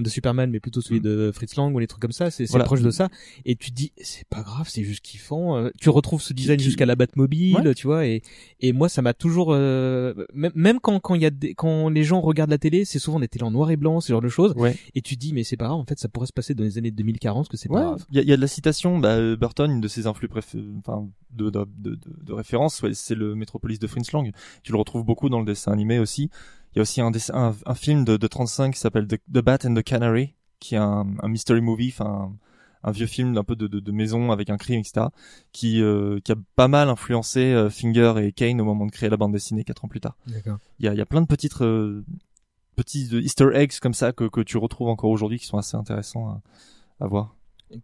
de Superman, mais plutôt celui de Fritz Lang ou les trucs comme ça. C'est c'est Voilà. proche de ça. Et tu te dis, c'est pas grave, c'est juste kiffant. Euh, tu retrouves ce design jusqu'à la Batmobile, Ouais. tu vois. Et, et moi, ça m'a toujours, euh, même, quand quand il y a des, quand les gens regardent la télé, c'est souvent des télés en noir et blanc, ce genre de choses. Ouais. Et tu te dis, mais c'est pas grave. En fait, ça pourrait se passer dans les années 2040, que c'est Ouais, pas grave. il y a, y a de la citation. Bah, euh, Burton, une de ses influx préf... enfin, de, de, de, de, de référence, ouais, c'est le Metropolis de Fritz Lang. Tu le retrouves beaucoup dans le dessin animé aussi. Il y a aussi un, dessin, un, un film de, de 35 qui s'appelle The, The Bat and the Canary, qui est un, un mystery movie, enfin un, vieux film un peu de, de, de maison avec un crime, etc., qui, euh, qui a pas mal influencé euh, Finger et Kane au moment de créer la bande dessinée quatre ans plus tard. Il y a, il y a plein de petites euh, petits euh, Easter eggs comme ça que, que tu retrouves encore aujourd'hui qui sont assez intéressants à, à voir.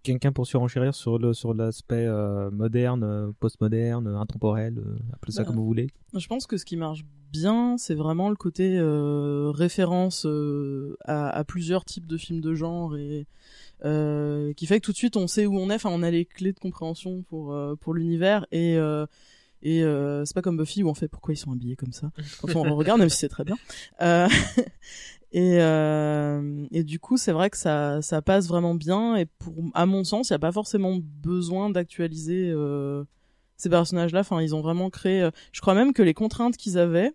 Quelqu'un pour surenchérir sur le sur l'aspect euh, moderne, euh, postmoderne, intemporel, euh, appelez ça Bah, comme vous voulez. Je pense que ce qui marche bien, c'est vraiment le côté euh, référence à, à plusieurs types de films de genre et qui fait que tout de suite on sait où on est. Enfin, on a les clés de compréhension pour pour l'univers et et euh, c'est pas comme Buffy où on fait pourquoi ils sont habillés comme ça quand on regarde, même si c'est très bien. Euh, et euh, du coup, c'est vrai que ça ça passe vraiment bien et pour à mon sens, il y a pas forcément besoin d'actualiser. Euh, ces personnages-là, enfin, ils ont vraiment créé. euh, je crois même que les contraintes qu'ils avaient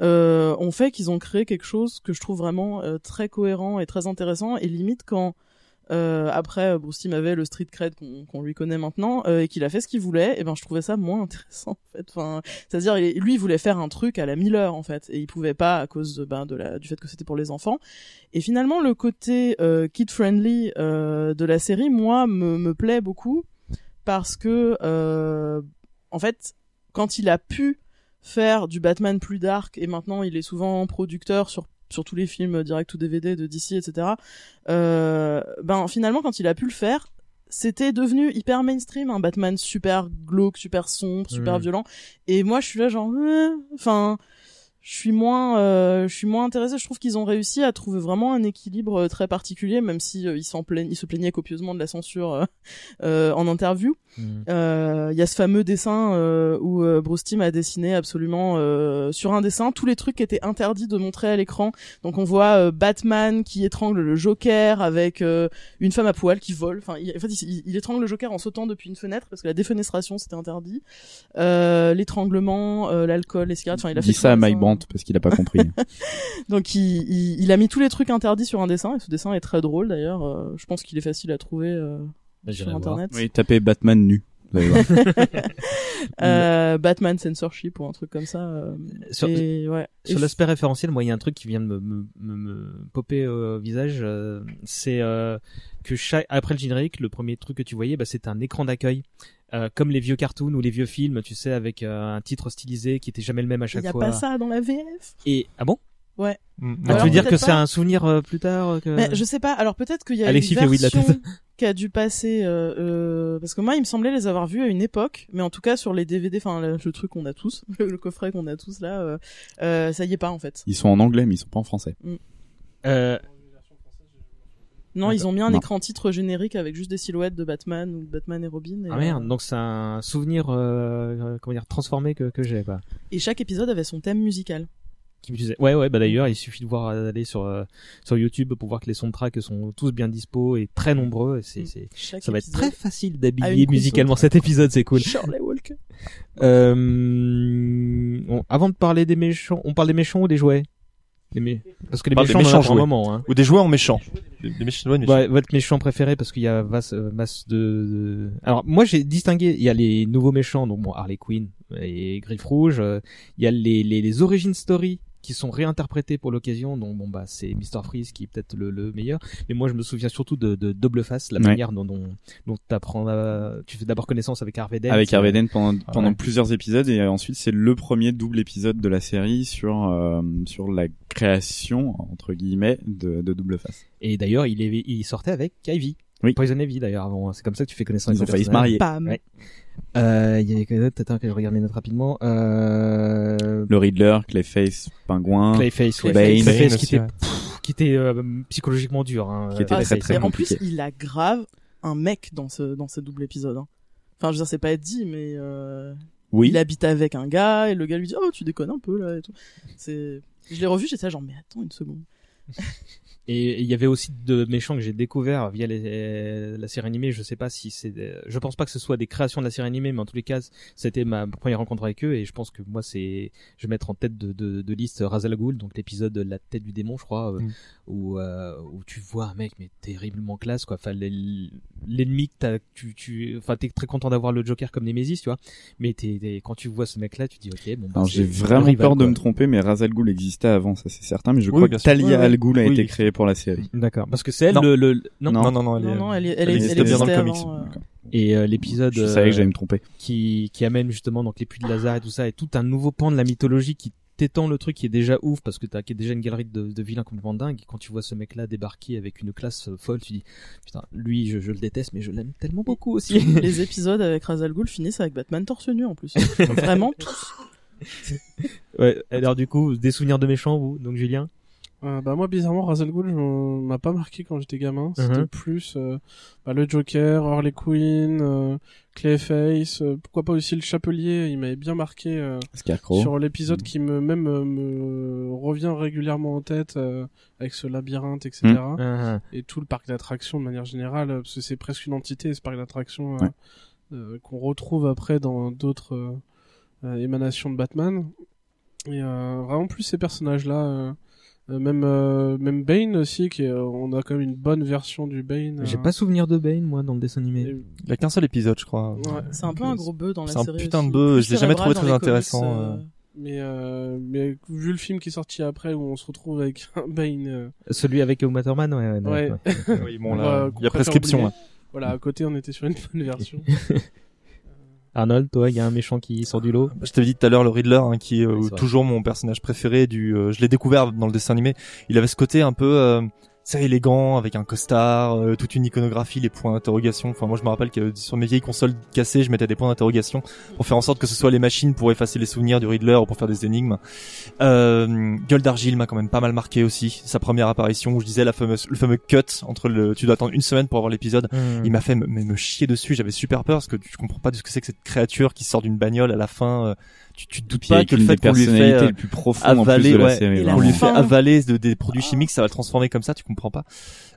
euh, ont fait qu'ils ont créé quelque chose que je trouve vraiment euh, très cohérent et très intéressant. Et limite quand euh, après Bruce Timm avait le street cred qu'on lui connaît maintenant euh, et qu'il a fait ce qu'il voulait, et ben je trouvais ça moins intéressant en fait. Enfin, c'est-à-dire lui il voulait faire un truc à la Miller en fait et il pouvait pas à cause de, ben, de la, du fait que c'était pour les enfants. Et finalement le côté euh, kid friendly euh, de la série, moi me, me plaît beaucoup parce que euh, en fait quand il a pu faire du Batman plus dark et maintenant il est souvent producteur sur sur tous les films direct ou DVD de DC etc euh, ben finalement quand il a pu le faire c'était devenu hyper mainstream un Batman super glauque super sombre super violent. Et moi je suis là genre euh, enfin je suis moins euh, je suis moins intéressée je trouve qu'ils ont réussi à trouver vraiment un équilibre euh, très particulier même si euh, ils s'en plaignent ils se plaignaient copieusement de la censure euh, euh, en interview Mhm. euh, il y a ce fameux dessin où euh, Bruce Timm a dessiné absolument euh, sur un dessin tous les trucs qui étaient interdits de montrer à l'écran. Donc on voit Batman qui étrangle le Joker avec une femme à poil qui vole. Enfin, il, en fait, il, il étrangle le Joker en sautant depuis une fenêtre parce que la défenestration c'était interdit. Euh, L'étranglement, l'alcool, les cigarettes. Enfin, il a fait ça à parce qu'il a pas compris. Donc il, il, il a mis tous les trucs interdits sur un dessin et ce dessin est très drôle d'ailleurs. Euh, je pense qu'il est facile à trouver euh, Bah, sur voir. internet. oui, tapez Batman nu. Euh, Batman censorship ou un truc comme ça. euh, Sur- ouais. L'aspect référentiel, moi, il y a un truc qui vient de me, me, me, me popper au visage. euh, c'est euh, que chaque, après le générique, le premier truc que tu voyais, bah, c'était un écran d'accueil. Euh, comme les vieux cartoons ou les vieux films, tu sais, avec euh, un titre stylisé qui était jamais le même à Il chaque y a fois. pas ça dans la VF. Et ah bon? Ouais. Mm. Alors, tu veux dire que c'est un souvenir euh, plus tard que... Mais je sais pas. Alors peut-être qu'il y a Alexis une fait oui de la version tête. qui a dû passer euh, euh, parce que moi il me semblait les avoir vus à une époque, mais en tout cas sur les DVD, enfin le, le truc qu'on a tous, le, coffret qu'on a tous là, euh, euh, ça y est pas en fait. Ils sont en anglais, mais ils sont pas en français. Euh, Non, ils ont mis un Non. écran titre générique avec juste des silhouettes de Batman ou de Batman et Robin. Et, Ah merde, euh, donc c'est un souvenir, euh, euh, comment dire, transformé que, que j'ai, quoi. et chaque épisode avait son thème musical. Qui me disait, ouais, ouais, bah d'ailleurs, il suffit de voir euh, aller sur euh, sur YouTube pour voir que les soundtracks sont tous bien dispo et très nombreux. Et c'est, c'est, Chaque ça va être très facile d'habiller musicalement cet épisode, c'est cool. Shirley Walker. Bon, avant de parler des méchants, on parle des méchants ou des jouets? Les mé- Parce que les Enfin, des méchants, méchants moment. Hein. Ou des joueurs méchants. Des, des méchants, ouais, des Ouais, méchants. votre méchant préféré parce qu'il y a masse, euh, masse de, de- Alors moi j'ai distingué, il y a les nouveaux méchants, donc bon Harley Quinn et Griffe Rouge, euh, il y a les, les, les origin story qui sont réinterprétés pour l'occasion, donc bon bah c'est Mr Freeze qui est peut-être le, le meilleur, mais moi je me souviens surtout de, de Double Face, la Ouais. manière dont, dont, dont t'apprends à- tu fais d'abord connaissance avec Harvey Dent. avec Harvey Dent pendant, Ah plusieurs épisodes et ensuite c'est le premier double épisode de la série sur euh, sur la création entre guillemets de, de Double Face. Et d'ailleurs il, est, il sortait avec Ivy. Oui. Poison Ivy d'ailleurs avant, hein. c'est comme ça que tu fais connaissance Ils avec ont le failli se marier. Bam. Ouais. Euh, il y avait quoi d'autre Attends que je regarde mes notes rapidement. Euh... Le Riddler, Clayface, Pingouin, Clayface, ouais. Bane, Clayface qui aussi, était, ouais. pff, qui était euh, psychologiquement dur. Hein, Qui était euh, très, Clayface. très Et en plus, il a grave un mec dans ce dans ce double épisode. hein. Enfin, je veux dire, c'est pas être dit, mais euh, Oui. il habite avec un gars et le gars lui dit oh tu déconnes un peu là et tout. C'est, je l'ai revu, j'étais là, genre mais attends une seconde. Et il y avait aussi de méchants que j'ai découvert via les, la série animée. Je sais pas si c'est, des- je pense pas que ce soit des créations de la série animée, mais en tous les cas, c'était ma première rencontre avec eux et je pense que moi c'est, je vais mettre en tête de, de, de liste Ra's al Ghul, donc l'épisode La tête du démon, je crois, euh, Mm. où euh, où tu vois un mec mais terriblement classe quoi. Enfin l'en- l'ennemi que t'as, tu tu, enfin t'es très content d'avoir le Joker comme Némésis, tu vois. Mais t'es, t'es- quand tu vois ce mec là, tu te dis ok bon. bah, j'ai vraiment rival, peur de quoi. me tromper, mais Ra's al Ghul existait avant, ça c'est certain, mais je Oui, crois que. Talia al Ghul a Oui. été créée pour la série. D'accord, parce que c'est elle Non. le, le non, Non. Non, non, non, elle Non est, non, elle, est- elle elle, elle bien dans le comics. avant, euh, et euh, l'épisode Je savais que euh, j'allais me tromper. qui qui amène justement donc les puits de Lazare et tout ça et tout un nouveau pan de la mythologie qui t'étend le truc qui est déjà ouf parce que t'as qui est déjà une galerie de, de vilains complètement dingues et quand tu vois ce mec là débarquer avec une classe euh, folle tu dis putain lui je, je le déteste mais je l'aime tellement beaucoup aussi les épisodes avec Ra's al Ghul finissent avec Batman torse nu en plus. Vraiment tous. ouais alors du coup des souvenirs de méchants vous donc Julien? Euh, bah moi bizarrement Ra's al Ghul je m'a pas marqué quand j'étais gamin c'était Mhm. plus euh, bah, le Joker Harley Quinn euh, Clayface euh, pourquoi pas aussi le Chapelier il m'avait bien marqué euh, sur l'épisode qui me même me revient régulièrement en tête euh, avec ce labyrinthe etc Mm. Ah, et tout le parc d'attractions de manière générale parce que c'est presque une entité ce parc d'attractions euh, Ouais. euh, qu'on retrouve après dans d'autres émanations de Batman et euh, vraiment plus ces personnages là même euh, même Bane aussi qui est, euh, on a quand même une bonne version du Bane j'ai euh, pas souvenir de Bane moi dans le dessin animé et- Il a qu'un seul épisode, je crois. Ouais. C'est un peu un gros bœuf dans la C'est un série. putain de bœuf, je l'ai jamais trouvé très intéressant, euh, euh. mais euh, mais vu le film qui est sorti après où on se retrouve avec un Bane euh, celui avec Uma Thurman ouais, ouais, Ouais. ouais. Oui, bon, on là, il y a prescription, là. Voilà, à côté, on était sur une bonne version. Arnold toi il y a un méchant qui sort du lot Je t'avais dit tout à l'heure le Riddler, hein, qui est euh, Oui, toujours mon personnage préféré. Du, euh, je l'ai découvert dans le dessin animé. Il avait ce côté un peu, euh, c'est élégant avec un costard, euh, toute une iconographie, les points d'interrogation. Enfin, moi, je me rappelle que sur mes vieilles consoles cassées, je mettais des points d'interrogation pour faire en sorte que ce soit les machines pour effacer les souvenirs du Riddler ou pour faire des énigmes. Euh, Gueule d'argile m'a quand même pas mal marqué aussi. Sa première apparition où je disais la fameuse, le fameux cut entre le, tu dois attendre une semaine pour avoir l'épisode. Mhm. Il m'a fait me, me- me chier dessus. J'avais super peur parce que tu comprends pas de ce que c'est que cette créature qui sort d'une bagnole à la fin. euh, tu, tu te doutes pas que le fait des qu'on lui fait personnalités euh, les plus en plus avaler, de la ouais, série, on lui fait avaler de, des produits chimiques, ça va le transformer comme ça, tu comprends pas.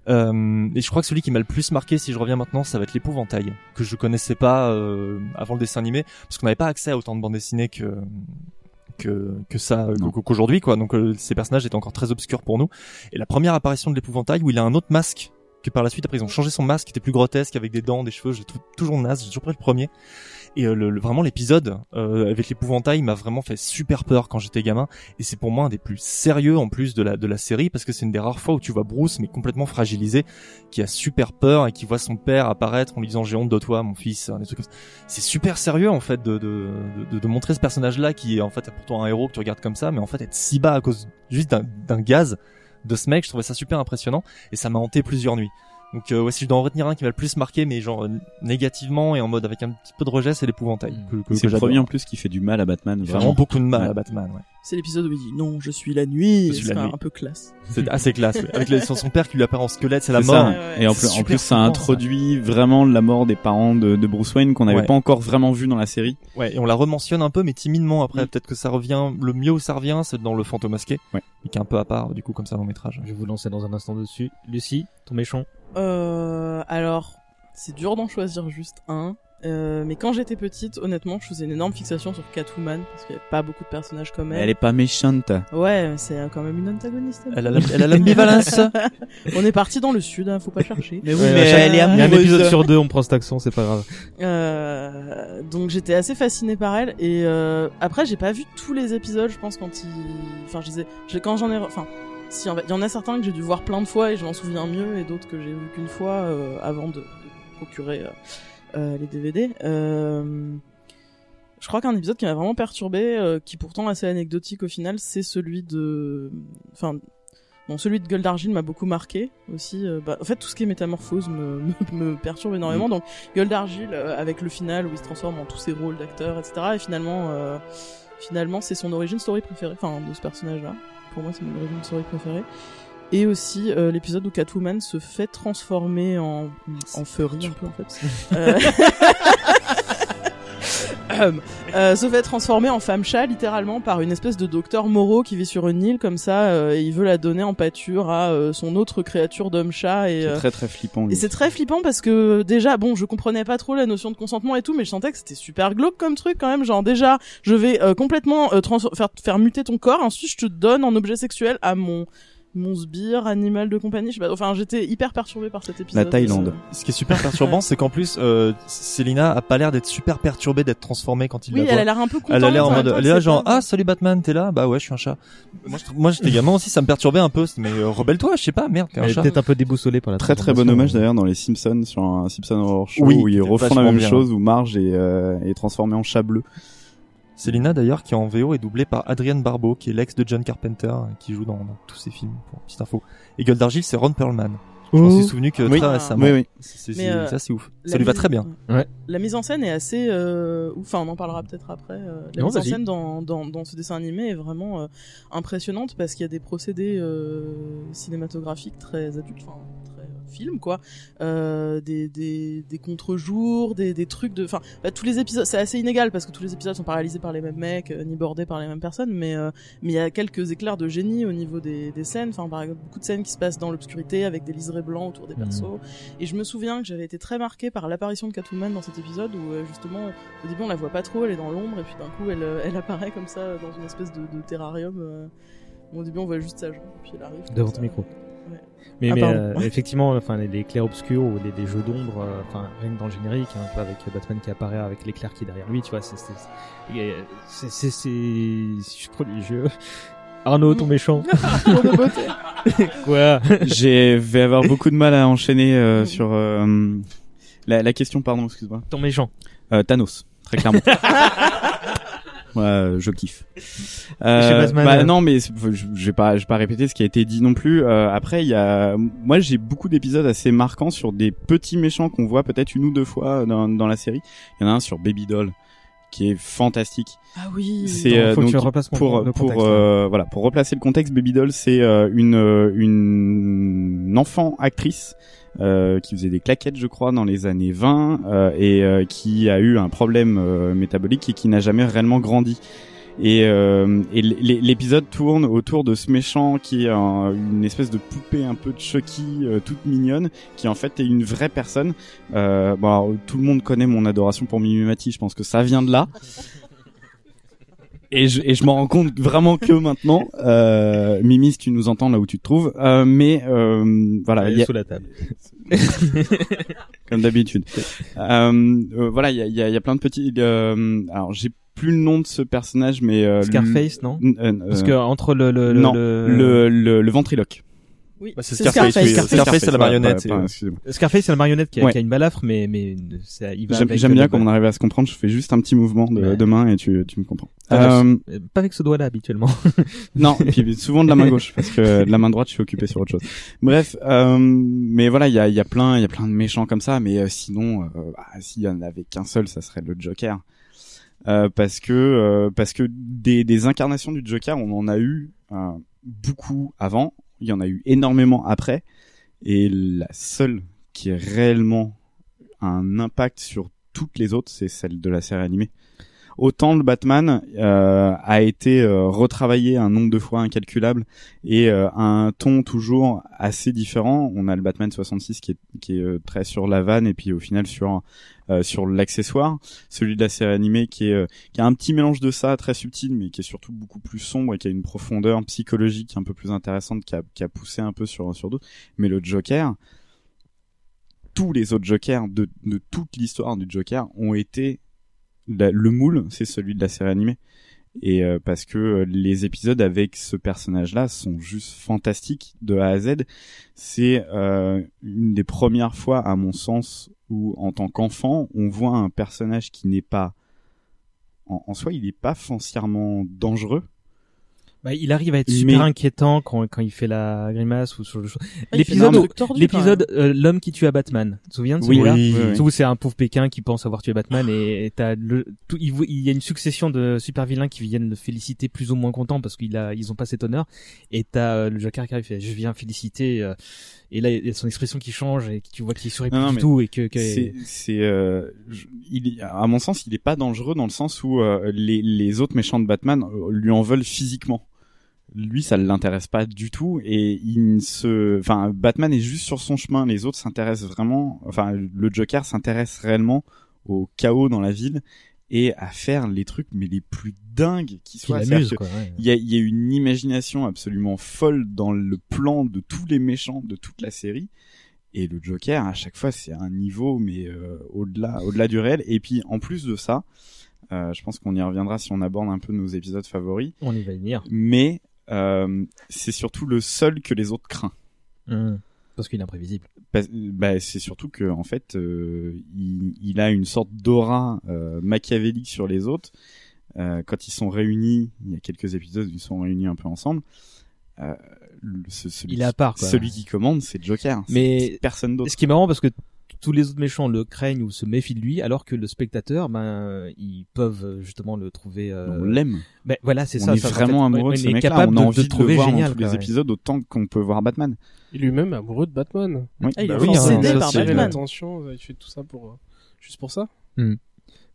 Euh, et je crois que celui qui m'a le plus marqué, si je reviens maintenant, ça va être l'épouvantail que je connaissais pas euh, avant le dessin animé, parce qu'on n'avait pas accès à autant de bandes dessinées que que que ça euh, qu'au- qu'aujourd'hui quoi. Donc euh, ces personnages étaient encore très obscurs pour nous. Et la première apparition de l'épouvantail où il a un autre masque que par la suite après ils ont changé son masque qui était plus grotesque avec des dents, des cheveux, j'ai toujours naze, j'ai toujours pris le premier. Et euh, le, le- vraiment l'épisode euh, avec l'épouvantail m'a vraiment fait super peur quand j'étais gamin et c'est pour moi un des plus sérieux en plus de la de la série parce que c'est une des rares fois où tu vois Bruce mais complètement fragilisé qui a super peur et qui voit son père apparaître en lui disant j'ai honte de toi mon fils des trucs. C'est super sérieux en fait de de, de de montrer ce personnage là qui est en fait pourtant un héros que tu regardes comme ça mais en fait être si bas à cause juste d'un gaz de ce mec je trouvais ça super impressionnant et ça m'a hanté plusieurs nuits. Donc euh, ouais, si je dois en retenir un qui m'a le plus marqué, mais genre euh, négativement et en mode avec un petit peu de rejet, c'est l'épouvantail. que- C'est le premier en plus qui fait du mal à Batman. Vraiment beaucoup de mal à Batman, ouais. C'est l'épisode où il dit non, je suis la nuit. C'est un, peu classe. C'est assez classe. ouais. Avec son, son père qui lui apparaît en squelette, c'est la C'est mort. ça. Et en plus, en plus, ça introduit vraiment la mort des parents de, de Bruce Wayne qu'on n'avait Ouais. pas encore vraiment vu dans la série. Ouais, et on la rementionne un peu, mais timidement après. Peut-être que ça revient, le mieux où ça revient, c'est dans le fantôme masqué. Ouais. Qui est un peu à part, du coup, comme ça, long métrage. je vais vous lancer dans un instant dessus Lucie ton méchant Euh, alors, c'est dur d'en choisir juste un. Euh, mais quand j'étais petite, honnêtement, je faisais une énorme fixation sur Catwoman parce qu'il n'y avait pas beaucoup de personnages comme elle. Elle est pas méchante. Ouais, mais c'est euh, quand même une antagoniste. Elle a la- elle a l'ambivalence. on est parti dans le sud, hein, faut pas chercher. Ouais, à chaque- Il y a un épisode sur deux, on prend cet accent, c'est pas grave. Euh, donc j'étais assez fascinée par elle et euh, après j'ai pas vu tous les épisodes je pense quand il enfin je disais je- quand j'en ai re- enfin si en fait, il y en a certains que j'ai dû voir plein de fois et je m'en souviens mieux et d'autres que j'ai vu qu'une fois euh, avant de, de procurer euh, euh, les DVD euh, je crois qu'un épisode qui m'a vraiment perturbé euh, qui pourtant est assez anecdotique au final c'est celui de enfin Bon, celui de Gueule d'Argile m'a beaucoup marqué aussi. euh, bah, en fait, tout ce qui est métamorphose me, me, me perturbe énormément. Mm. Donc, Gueule d'Argile, euh, avec le final où il se transforme en tous ses rôles d'acteur, etc. Et finalement, euh, finalement, c'est son origin story préférée, enfin, de ce personnage-là. Pour moi, c'est mon origin story préférée. Et aussi euh, l'épisode où Catwoman se fait transformer en, en furry un peu en fait. Euh, se fait transformer en femme chat littéralement par une espèce de docteur Moreau qui vit sur une île comme ça euh, et il veut la donner en pâture à euh, son autre créature d'homme chat et C'est très très flippant. lui. et c'est très flippant parce que déjà bon je comprenais pas trop la notion de consentement et tout mais je sentais que c'était super glauque comme truc quand même genre déjà je vais euh, complètement euh, faire faire muter ton corps ensuite je te donne en objet sexuel à mon mon sbire animal de compagnie je sais pas enfin j'étais hyper perturbée par cet épisode Euh, Ce qui est super perturbant, c'est qu'en plus, euh, Célina a pas l'air d'être super perturbée d'être transformée quand il Oui, la elle voit. a l'air un peu Elle a l'air en contente, mode, elle est là genre, ah salut Batman, t'es là? Bah ouais, je suis un chat. Moi, je- moi j'étais gamin aussi, ça me perturbait un peu. Mais euh, rebelle-toi, je sais pas, merde, Elle est peut-être un peu déboussolée par la Très très bon hommage d'ailleurs dans les Simpsons sur un Simpson Horror Show Oui, où ils refont la même bien. chose où Marge est, euh, est transformée en chat bleu. Célina d'ailleurs qui en VO est doublée par Adrienne Barbeau qui est l'ex de John Carpenter euh, qui joue dans, dans tous ses films pour petite info. Et Gueule d'Argile c'est Ron Perlman. Je m'en Oh. suis souvenu que Oui. très récemment. Oui, oui. C'est euh, ça c'est ouf. Ça lui va très bien. Ouais. La mise en scène est assez, euh, ouf. enfin on en parlera peut-être après. euh, la Non, mise en scène dans, dans, dans ce dessin animé est vraiment euh, impressionnante parce qu'il y a des procédés euh, cinématographiques très adultes, enfin film quoi, euh, des, des, des contre-jours, des, des trucs de, enfin bah, tous les épisodes, c'est assez inégal parce que tous les épisodes sont pas réalisés par les mêmes mecs euh, ni bordés par les mêmes personnes, mais euh, mais il y a quelques éclairs de génie au niveau des, des scènes, enfin par exemple beaucoup de scènes qui se passent dans l'obscurité avec des liserés blancs autour des Mhm. persos. Et je me souviens que j'avais été très marquée par l'apparition de Catwoman dans cet épisode où justement au début on la voit pas trop, elle est dans l'ombre et puis d'un coup elle, elle apparaît comme ça dans une espèce de, de terrarium. où au début on voit juste sa jambe puis elle arrive. Devant ton micro. Ouais. Mais, Ah, mais euh, effectivement, enfin les, les clairs-obscurs ou les, les jeux d'ombre, euh, enfin rien que dans le générique, hein, tu vois, avec Batman qui apparaît avec l'éclair qui est derrière lui, tu vois, c'est c'est c'est- c'est c'est prodigieux. Arnaud, ton méchant. Quoi? J'ai vais avoir beaucoup de mal à enchaîner euh, sur euh, la, la question. Pardon, excuse-moi. Ton méchant. Euh, Thanos, très clairement. Euh, je kiffe. Batman, bah, euh. non, mais je, vais pas, je vais pas répéter ce qui a été dit non plus. Euh, après, il y a, moi, j'ai beaucoup d'épisodes assez marquants sur des petits méchants qu'on voit peut-être une ou deux fois dans, dans la série. Il y en a un sur Baby Doll qui est fantastique. Ah oui. C'est euh, faut que donc pour pour contexte, euh, voilà pour replacer le contexte. Baby Doll, c'est euh, une euh, une enfant actrice euh, qui faisait des claquettes, je crois, dans les années 20 euh, et euh, qui a eu un problème euh, métabolique et qui n'a jamais réellement grandi. Et, euh, et l'épisode tourne autour de ce méchant qui est un- une espèce de poupée un peu de Chucky, euh, toute mignonne, qui en fait est une vraie personne. Bon, alors, tout le monde connaît mon adoration pour Mimi Mati, je pense que ça vient de là. Et je, et je m'en rends compte vraiment que maintenant, euh, Mimi, si tu nous entends là où tu te trouves, euh, mais euh, voilà, il y a- sous la table. comme d'habitude. Euh, euh, voilà, il y a, il y, a, y a plein de petits. euh, alors, j'ai plus le nom de ce personnage, mais euh, Scarface, non? euh, Parce que entre le le non, le le, le, le ventriloque. Oui, Bah, c'est Scarface, Scarface. oui. Scarface. Scarface, c'est la marionnette. et, excusez-moi. Scarface, c'est la marionnette qui a, Ouais. qui a une balafre, mais mais ça, il va J'aime le- bien comme on arrive à se comprendre. Je fais juste un petit mouvement de, Ouais. de main et tu, tu me comprends. Ah, Euh, euh, Pas avec ce doigt-là habituellement. non, et puis souvent de la main gauche parce que de la main droite je suis occupé sur autre chose. Bref, euh, mais voilà, il y a, il y a plein, il y a plein de méchants comme ça, mais euh, sinon, euh, bah, s'il y en avait qu'un seul, ça serait le Joker. Euh, parce que euh, parce que des, des incarnations du Joker, on en a eu euh, beaucoup avant, il y en a eu énormément après, et la seule qui a réellement un impact sur toutes les autres, c'est celle de la série animée. autant le Batman euh, a été euh, retravaillé un nombre de fois incalculable et euh, un ton toujours assez différent. On a le Batman 66 qui est, qui est euh, très sur la vanne et puis au final sur euh, sur l'accessoire. Celui de la série animée qui est euh, qui a un petit mélange de ça très subtil mais qui est surtout beaucoup plus sombre et qui a une profondeur psychologique un peu plus intéressante qui a, qui a poussé un peu sur sur d'autres. Mais le Joker, tous les autres Jokers de, de toute l'histoire du Joker ont été le moule, c'est celui de la série animée. Et euh, parce que euh, les épisodes avec ce personnage-là sont juste fantastiques de A à Z. C'est euh, une des premières fois, à mon sens, où en tant qu'enfant, on voit un personnage qui n'est pas en, en soi, il n'est pas foncièrement dangereux. Bah, il arrive à être super Mais- inquiétant quand, quand il fait la grimace ou sur le. Ah, L'épisode, l'épisode, euh, l'homme qui tue à Batman. Tu te souviens de Oui, celui-là? oui, oui, oui. C'est un pauvre Pékin qui pense avoir tué Batman et et t'as le, tout, il, il y a une succession de super vilains qui viennent le féliciter plus ou moins content parce qu'ils a, ils ont pas cet honneur. Et t'as euh, le Joker qui arrive, fait, je viens féliciter, euh, et là, il y a son expression qui change et tu vois qu'il sourit Non, plus non, du tout et que, que c'est euh, il à mon sens il est pas dangereux dans le sens où euh, les les autres méchants de Batman euh, lui en veulent physiquement. Lui ça ne l'intéresse pas du tout et il ne se enfin Batman est juste sur son chemin. Les autres s'intéressent vraiment enfin le Joker s'intéresse réellement au chaos dans la ville et à faire les trucs mais les plus dingues qui soient quoi, ouais. il y a, il y a une imagination absolument folle dans le plan de tous les méchants de toute la série et le Joker à chaque fois c'est un niveau mais euh, au-delà au-delà du réel et puis en plus de ça euh, je pense qu'on y reviendra si on aborde un peu nos épisodes favoris on y va venir. mais euh, c'est surtout le seul que les autres craint Hum. Parce qu'il est imprévisible. Bah, c'est surtout que en fait euh, il, il a une sorte d'aura euh, machiavélique sur les autres Euh, quand ils sont réunis il y a quelques épisodes ils sont réunis un peu ensemble le- ce- celui, Il est à part, quoi. celui qui commande c'est Joker Mais personne d'autre Ce qui est marrant parce que tous les autres méchants le craignent ou se méfient de lui, alors que le spectateur, ben, ils peuvent euh, justement le trouver. Euh... on l'aime Ben voilà, c'est on ça. est ça, en vraiment fait, amoureux on de ce est mec-là capable on a de, envie de de, le trouver le voir génial. dans tous les ouais. épisodes autant qu'on peut voir Batman Il est lui-même amoureux de Batman. Oui. Ah, il Bah est oui, hein, par Batman. l'attention, il fait tout ça pour euh, juste pour ça. Hmm.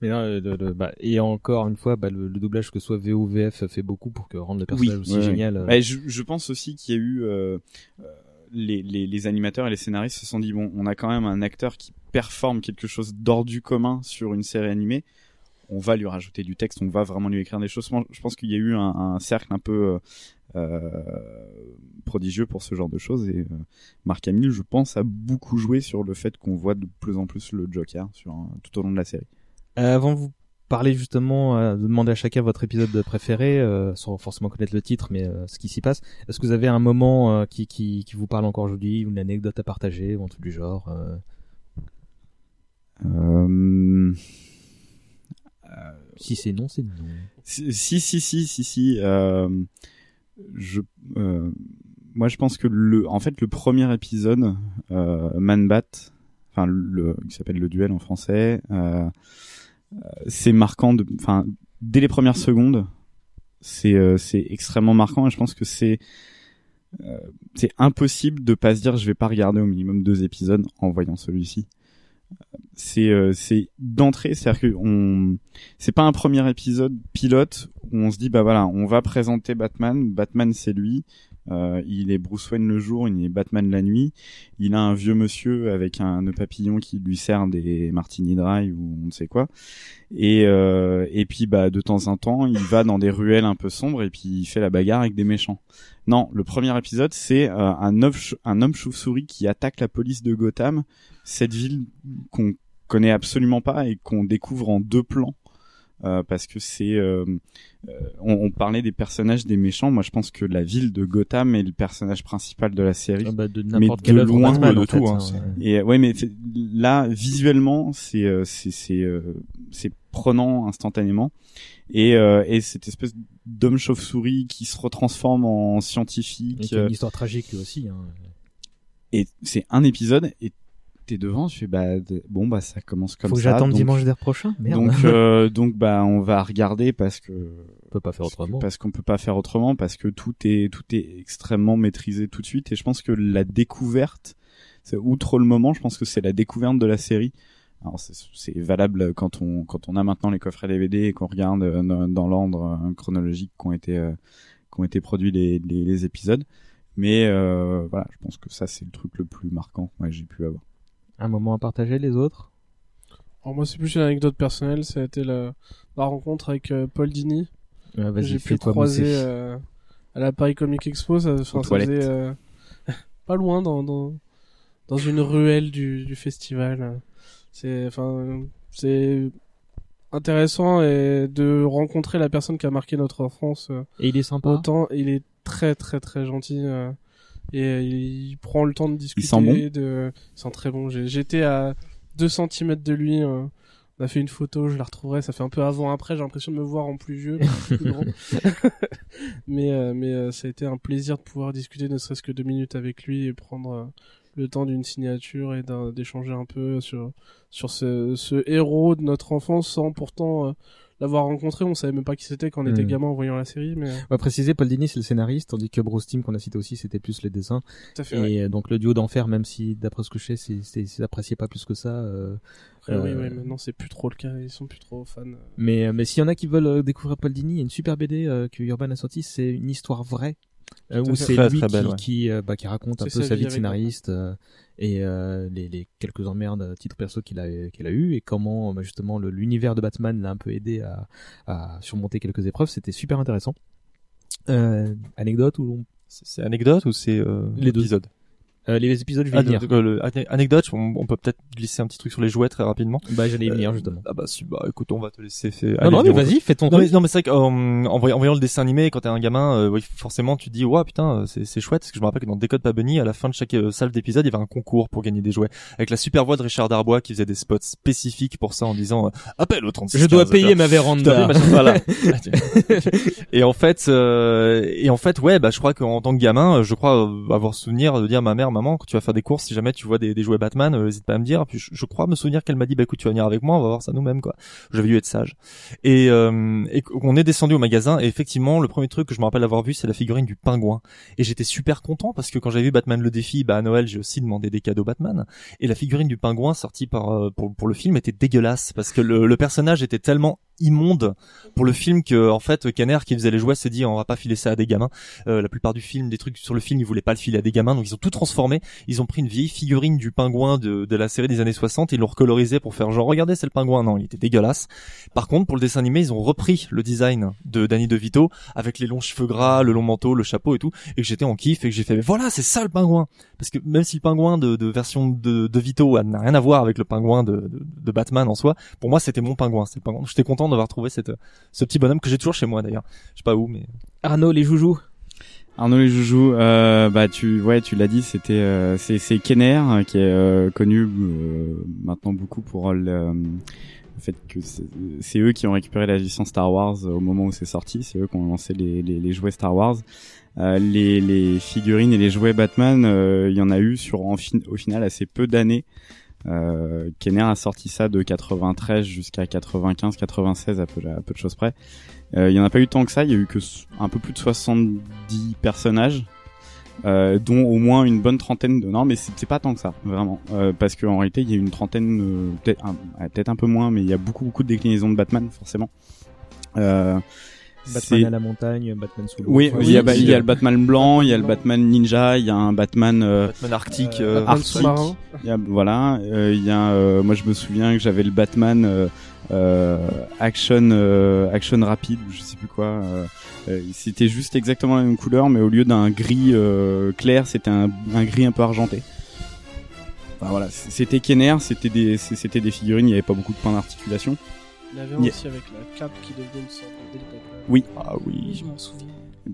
Mais non, le- le- le- bah, et encore une fois, bah, le, le doublage que ce soit VO ou VF fait beaucoup pour que rendre le personnage aussi ouais, génial. ouais. euh. Bah, je, je pense aussi qu'il y a eu euh, euh, les, les, les animateurs et les scénaristes se sont dit bon, on a quand même un acteur qui performe quelque chose d'hors du commun sur une série animée. On va lui rajouter du texte, on va vraiment lui écrire des choses. Je pense qu'il y a eu un, un cercle un peu euh, euh, prodigieux pour ce genre de choses et euh, Marc Hamill, je pense, a beaucoup joué sur le fait qu'on voit de plus en plus le Joker sur tout au long de la série. Euh, avant vous parler justement, euh, de demander à chacun votre épisode préféré, euh, sans forcément connaître le titre, mais euh, ce qui s'y passe, est-ce que vous avez un moment euh, qui, qui, qui vous parle encore aujourd'hui, ou une anecdote à partager, ou un truc du genre. Si c'est non, c'est non. Si, si, si, si, si, si. Je, moi, je pense que le, en fait, le premier épisode, euh, Man Bat, enfin, le, qui s'appelle le duel en français, euh, c'est marquant. Enfin, dès les premières secondes, c'est, euh, c'est extrêmement marquant. Et je pense que c'est, euh, c'est impossible de pas se dire, je vais pas regarder au minimum deux épisodes en voyant celui-ci c'est euh, c'est d'entrée c'est-à-dire que on c'est pas un premier épisode pilote où on se dit bah voilà on va présenter Batman Batman c'est lui euh, il est Bruce Wayne le jour il est Batman la nuit. Il a un vieux monsieur avec un papillon qui lui sert des martini dry ou on ne sait quoi. Et euh, et puis bah de temps en temps il va dans des ruelles un peu sombres et puis il fait la bagarre avec des méchants. Non le premier épisode c'est euh, un homme chauve-souris qui attaque la police de Gotham cette ville qu'on connaît absolument pas et qu'on découvre en deux plans euh, parce que c'est euh, euh, on, on, parlait des personnages des méchants moi je pense que la ville de Gotham est le personnage principal de la série ah bah de mais œuvre loin Batman, de tout fait, hein. hein, ouais. et ouais mais là visuellement c'est euh, c'est c'est c'est prenant instantanément et euh, et cette espèce d'homme chauve-souris qui se retransforme en scientifique et une histoire tragique lui aussi hein. et c'est un épisode et t'es devant, je fais bah bon bah ça commence comme Faut ça. Faut que j'attende dimanche d'air prochain. Merde. Donc euh, donc bah on va regarder parce que on peut pas faire autrement. Parce qu'on peut pas faire autrement parce que tout est tout est extrêmement maîtrisé tout de suite et je pense que la découverte, c'est outre le moment, je pense que c'est la découverte de la série Alors c'est valable quand on quand on a maintenant les coffrets DVD et qu'on regarde euh, dans, dans l'ordre euh, chronologique qu'ont été euh, qu'ont été produits les, les, les épisodes. Mais euh, voilà, je pense que ça c'est le truc le plus marquant que j'ai pu avoir. Un moment à partager les autres? Alors moi c'est plus une anecdote personnelle, ça a été la, la rencontre avec euh, Paul Dini. Que j'ai pu croiser euh, à la Paris Comic Expo, ça, enfin, ça faisait euh, pas loin dans, dans dans une ruelle du, du festival. C'est enfin c'est intéressant et de rencontrer la personne qui a marqué notre enfance. euh, Et il est sympa Autant il est très très très gentil euh, et il prend le temps de discuter. sent bon de... Il sent très bon. J'étais à 2 cm de lui. euh, on a fait une photo, je la retrouverai. Ça fait un peu avant après. J'ai l'impression de me voir en plus vieux, plus grand. mais euh, mais euh, ça a été un plaisir de pouvoir discuter ne serait-ce que deux minutes avec lui et prendre euh, le temps d'une signature et d'échanger un peu sur sur ce, ce héros de notre enfance sans pourtant euh, l'avoir rencontré. On savait même pas qui c'était quand on était Hmm. gamin en voyant la série. Mais euh, On va préciser, Paul Dini c'est le scénariste, tandis que Bruce Timm qu'on a cité aussi c'était plus les dessins. Tout à fait, Et ouais. euh, donc le duo d'enfer, même si d'après ce que je sais, c'est apprécié pas plus que ça. euh, Après, oui, euh, oui, maintenant c'est plus trop le cas, ils sont plus trop fans. Mais mais s'il y en a qui veulent découvrir Paul Dini, il y a une super BD euh, que Urban a sorti, c'est une histoire vraie. euh, où c'est Très, lui très qui, belle, ouais. qui, euh, bah, qui raconte un peu sa vie de scénariste euh, et euh, les, les quelques emmerdes à titre perso qu'il a qu'il a eu et comment bah, justement le- l'univers de Batman l'a un peu aidé à, à surmonter quelques épreuves c'était super intéressant euh, anecdote ou C'est c'est anecdote ou c'est euh, Les deux. euh, les épisodes je vais Ah, y venir donc, euh, le- ane- anecdote, on, on peut peut-être glisser un petit truc sur les jouets très rapidement. bah j'allais y venir Euh, justement Ah bah, si, bah écoute, on va te laisser faire. non non mais vas-y fais ton Non mais, non, mais c'est vrai qu'en en voyant, en voyant le dessin animé, quand t'es un gamin, euh, oui, forcément tu te dis, ouais putain, euh, c'est c'est chouette. Parce que je me rappelle que dans Décode pas Bunny, à la fin de chaque euh, salle d'épisode, il y avait un concours pour gagner des jouets. Avec la super voix de Richard Darbois qui faisait des spots spécifiques pour ça en disant, euh, appel au 36 je dois 15, payer ma véranda voilà. et en fait, euh, et en fait, ouais, bah je crois qu'en tant que gamin, euh, je crois euh, avoir souvenir de dire à ma mère, maman, quand tu vas faire des courses, si jamais tu vois des, jouets Batman, euh, n'hésite pas à me dire. Puis je, crois me souvenir qu'elle m'a dit, bah écoute, tu vas venir avec moi, on va voir ça nous-mêmes, quoi. J'avais dû être sage. Et, euh, et qu'on est descendu au magasin, et effectivement, le premier truc que je me rappelle avoir vu, c'est la figurine du pingouin. Et j'étais super content parce que quand j'avais vu Batman le défi, bah à Noël, j'ai aussi demandé des cadeaux Batman. Et la figurine du pingouin sortie par euh, pour, pour le film était dégueulasse parce que le, le personnage était tellement immonde pour le film que en fait Kenner qui faisait les jouets s'est dit on va pas filer ça à des gamins. Euh, la plupart du film, des trucs sur le film, ils voulaient pas le filer à des gamins, donc ils ont tout transformé. Ils ont pris une vieille figurine du pingouin de, la série des années 60 et l'ont recolorisé pour faire genre regardez c'est le pingouin. Non, il était dégueulasse. Par contre pour le dessin animé ils ont repris le design de Danny DeVito avec les longs cheveux gras, le long manteau, le chapeau et tout et que j'étais en kiff et que j'ai fait voilà c'est ça le pingouin parce que même si le pingouin de, version de, de Vito n'a rien à voir avec le pingouin de, Batman en soi, pour moi c'était mon pingouin. J'étais content d'avoir trouvé cette, ce petit bonhomme que j'ai toujours chez moi d'ailleurs. Je sais pas où mais Arnaud les joujoux Arnaud les joujoux, euh, bah tu ouais tu l'as dit c'était euh, c'est c'est Kenner euh, qui est euh, connu euh, maintenant beaucoup pour le, le fait que c'est eux qui ont récupéré la licence Star Wars au moment où c'est sorti, c'est eux qui ont lancé les, les, les jouets Star Wars. Euh, les, les figurines et les jouets Batman, euh, il y en a eu sur en fin- au final assez peu d'années. Euh, Kenner a sorti ça de 93 jusqu'à 95, 96 à peu, à peu de choses près. Euh, il y en a pas eu tant que ça, il y a eu que un peu plus de 70 personnages, euh, dont au moins une bonne trentaine de... Non mais c'est pas tant que ça, vraiment. Euh, parce qu'en réalité il y a une trentaine, euh, peut-être un, peu moins, mais il y a beaucoup beaucoup de déclinaisons de Batman forcément. Euh, Batman à la montagne Batman sous l'eau oui, Ouais, il y, a, oui, bah, il y oui. a le Batman blanc, il y a le Batman ninja, il y a un Batman, euh, Batman arctique, Batman arctique. Il y a, voilà, euh, il y a, euh, moi je me souviens que j'avais le Batman action, euh, action rapide, ou je sais plus quoi. euh, euh, c'était juste exactement la même couleur, mais au lieu d'un gris euh, clair, c'était un, un gris un peu argenté. Enfin, voilà, c'était Kenner, c'était des, c'était des figurines, il n'y avait pas beaucoup de points d'articulation. Il y avait aussi avec la cape qui devenait une sorte d'hélicoptère. Oui. Ah oui. je m'en souviens.